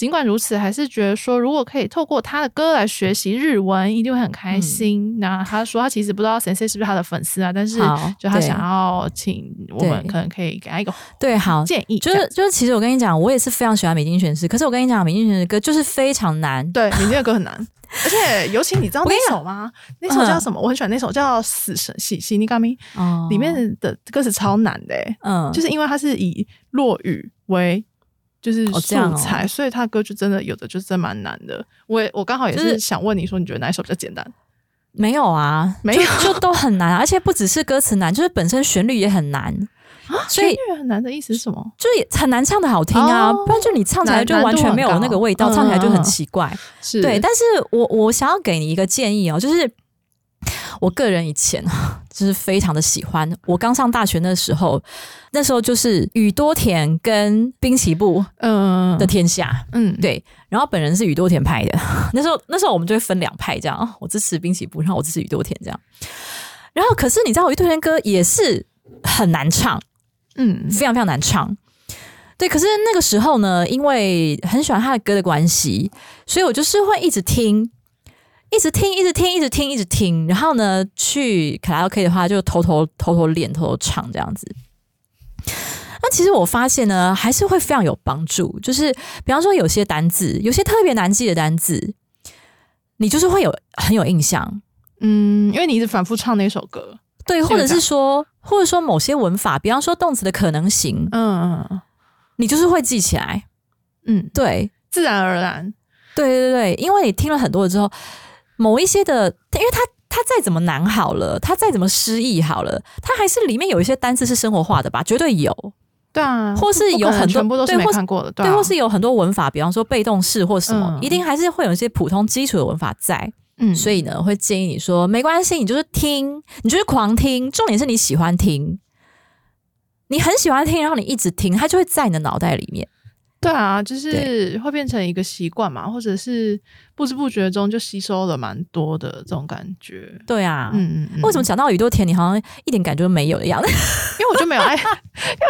尽管如此，还是觉得说，如果可以透过他的歌来学习日文，一定会很开心。那他说，他其实不知道 Sensei 是不是他的粉丝啊，但是就他想要请我们，可能可以给他一个对，好，建议，就是就是，其实我跟你讲，我也是非常喜欢美津玄师，可是我跟你讲，美津玄师的歌就是非常难。对，美津的歌很难，(laughs) 而且尤其你知道那首吗？那首叫什么？我很喜欢那首叫《死神喜喜尼嘎咪》，哦里面的歌词超难的、欸，嗯，就是因为它是以落雨为就是哦这样哦素材，所以他歌就真的有的就真蛮难的。我也我刚好也是是想问你说，你觉得哪一首比较简单？没有啊，没有就就都很难，而且不只是歌词难，就是本身旋律也很难，所以旋律很难的意思是什么？就也很难唱的好听啊，哦不然就你唱起来就完全没有那个味道，唱起来就很嗯奇怪。是对，但是我我想要给你一个建议哦，就是我个人以前就是非常的喜欢，我刚上大学那时候，那时候就是宇多田跟滨崎步嗯的天下。嗯对，然后本人是宇多田派的，(laughs) 那时候那时候我们就会分两派这样，啊我支持滨崎步，然后我支持宇多田这样。然后可是你知道，宇多田歌也是很难唱，嗯非常非常难唱。对，可是那个时候呢，因为很喜欢他的歌的关系，所以我就是会一直听，一直听，一直听，一直听，一直听。然后呢，去卡拉 OK 的话，就偷偷偷偷练，偷偷唱这样子。那其实我发现呢，还是会非常有帮助。就是比方说，有些单字，有些特别难记的单字，你就是会有很有印象。嗯，因为你一直反复唱那首歌，对，或者是说，或者说某些文法，比方说动词的可能性，嗯嗯你就是会记起来。嗯，对，自然而然，对对对，因为你听了很多了之后，某一些的，因为它它再怎么难好了，它再怎么失意好了，它还是里面有一些单词是生活化的吧，绝对有。对啊，或是有很多全部都是对或是没看过的，对，啊或是有很多文法，比方说被动式或什么，嗯一定还是会有一些普通基础的文法在。嗯，所以呢，会建议你说没关系，你就是听，你就是狂听，重点是你喜欢听，你很喜欢听，然后你一直听，它就会在你的脑袋里面。对啊，就是会变成一个习惯嘛，或者是不知不觉中就吸收了蛮多的这种感觉。对啊，嗯嗯嗯，为什么讲到宇多田，你好像一点感觉都没有的样子？(laughs) 因为我就没有爱，(laughs) 因为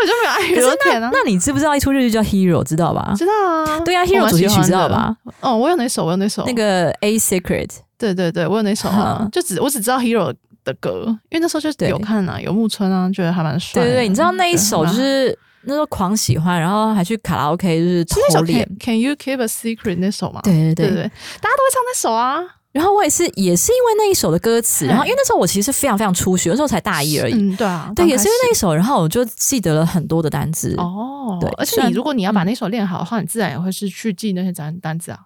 我就没有爱宇多田啊。那你知不知道一出日剧叫《Hero》，知道吧？知道啊，对啊，《Hero》主题曲知道吧？哦，我有那首？我有那首？那个《A Secret》。对对对，我有那首啊？就只我只知道《Hero》的歌，因为那时候就有看啊，有木村啊，觉得还蛮帅。对对对，你知道那一首就是那时候狂喜欢，然后还去卡拉 OK 就是偷练。Can you keep a secret 那首吗？对对对对，大家都会唱那首啊。然后我也是，也是因为那一首的歌词，然后因为那时候我其实非常非常初学，那时候才大一而已。嗯，对啊，对，也是因为那一首，然后我就记得了很多的单词。哦，对，而且你如果你要把那首练好的话，你自然也会是去记那些单单词啊。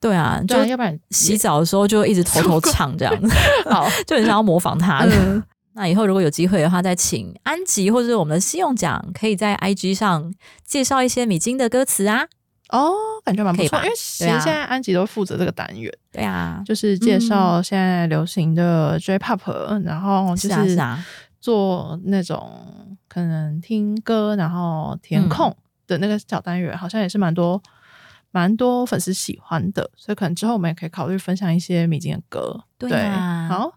对啊，就要不然洗澡的时候就一直偷偷唱这样子，(laughs) 好，(laughs) 就很想要模仿他。那以后如果有机会的话，再请安吉或者我们的信用奖，可以在 IG 上介绍一些米津的歌词啊。哦，感觉蛮不错，因为其实现在安吉都负责这个单元，对啊，就是介绍现在流行的 J-pop，然后就是做那种可能听歌然后填空的那个小单元，好像也是蛮多蛮多粉丝喜欢的，所以可能之后我们也可以考虑分享一些米津的歌。对，好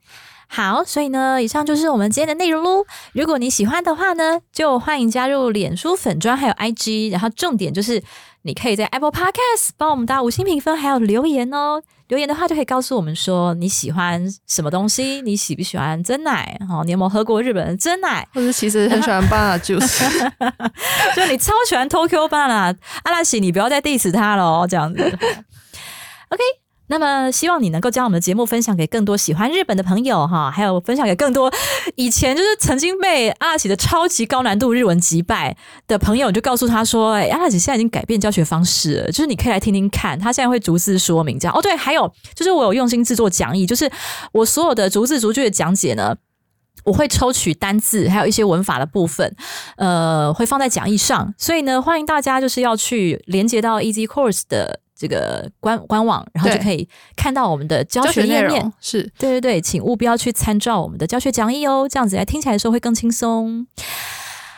好，所以呢，以上就是我们今天的内容喽。如果你喜欢的话呢，就欢迎加入脸书粉砖还有 IG，然后重点就是。你可以在 Apple Podcast 帮我们打五星评分，还有留言哦。留言的话就可以告诉我们说你喜欢什么东西，你喜不喜欢真奶？哦，你有没有喝过日本的真奶？或者其实很喜欢 banana juice，(laughs) 就你超喜欢 Tokyo banana，阿拉西，你不要再 diss 他了哦，这样子。OK。那么，希望你能够将我们的节目分享给更多喜欢日本的朋友哈，还有分享给更多以前就是曾经被阿拉奇的超级高难度日文击败的朋友，就告诉他说：“哎，阿拉奇现在已经改变教学方式了，就是你可以来听听看，他现在会逐字说明这样。哦，对，还有就是我有用心制作讲义，就是我所有的逐字逐句的讲解呢，我会抽取单字，还有一些文法的部分，呃，会放在讲义上，所以呢，欢迎大家就是要去连接到 Easy Course 的。”这个官官网，然后就可以看到我们的教学页面。是对对对，请务必要去参照我们的教学讲义哦，这样子来听起来的时候会更轻松。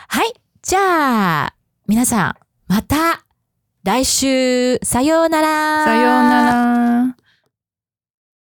嗨，じゃあ皆さんまた来週さようなら。さようなら。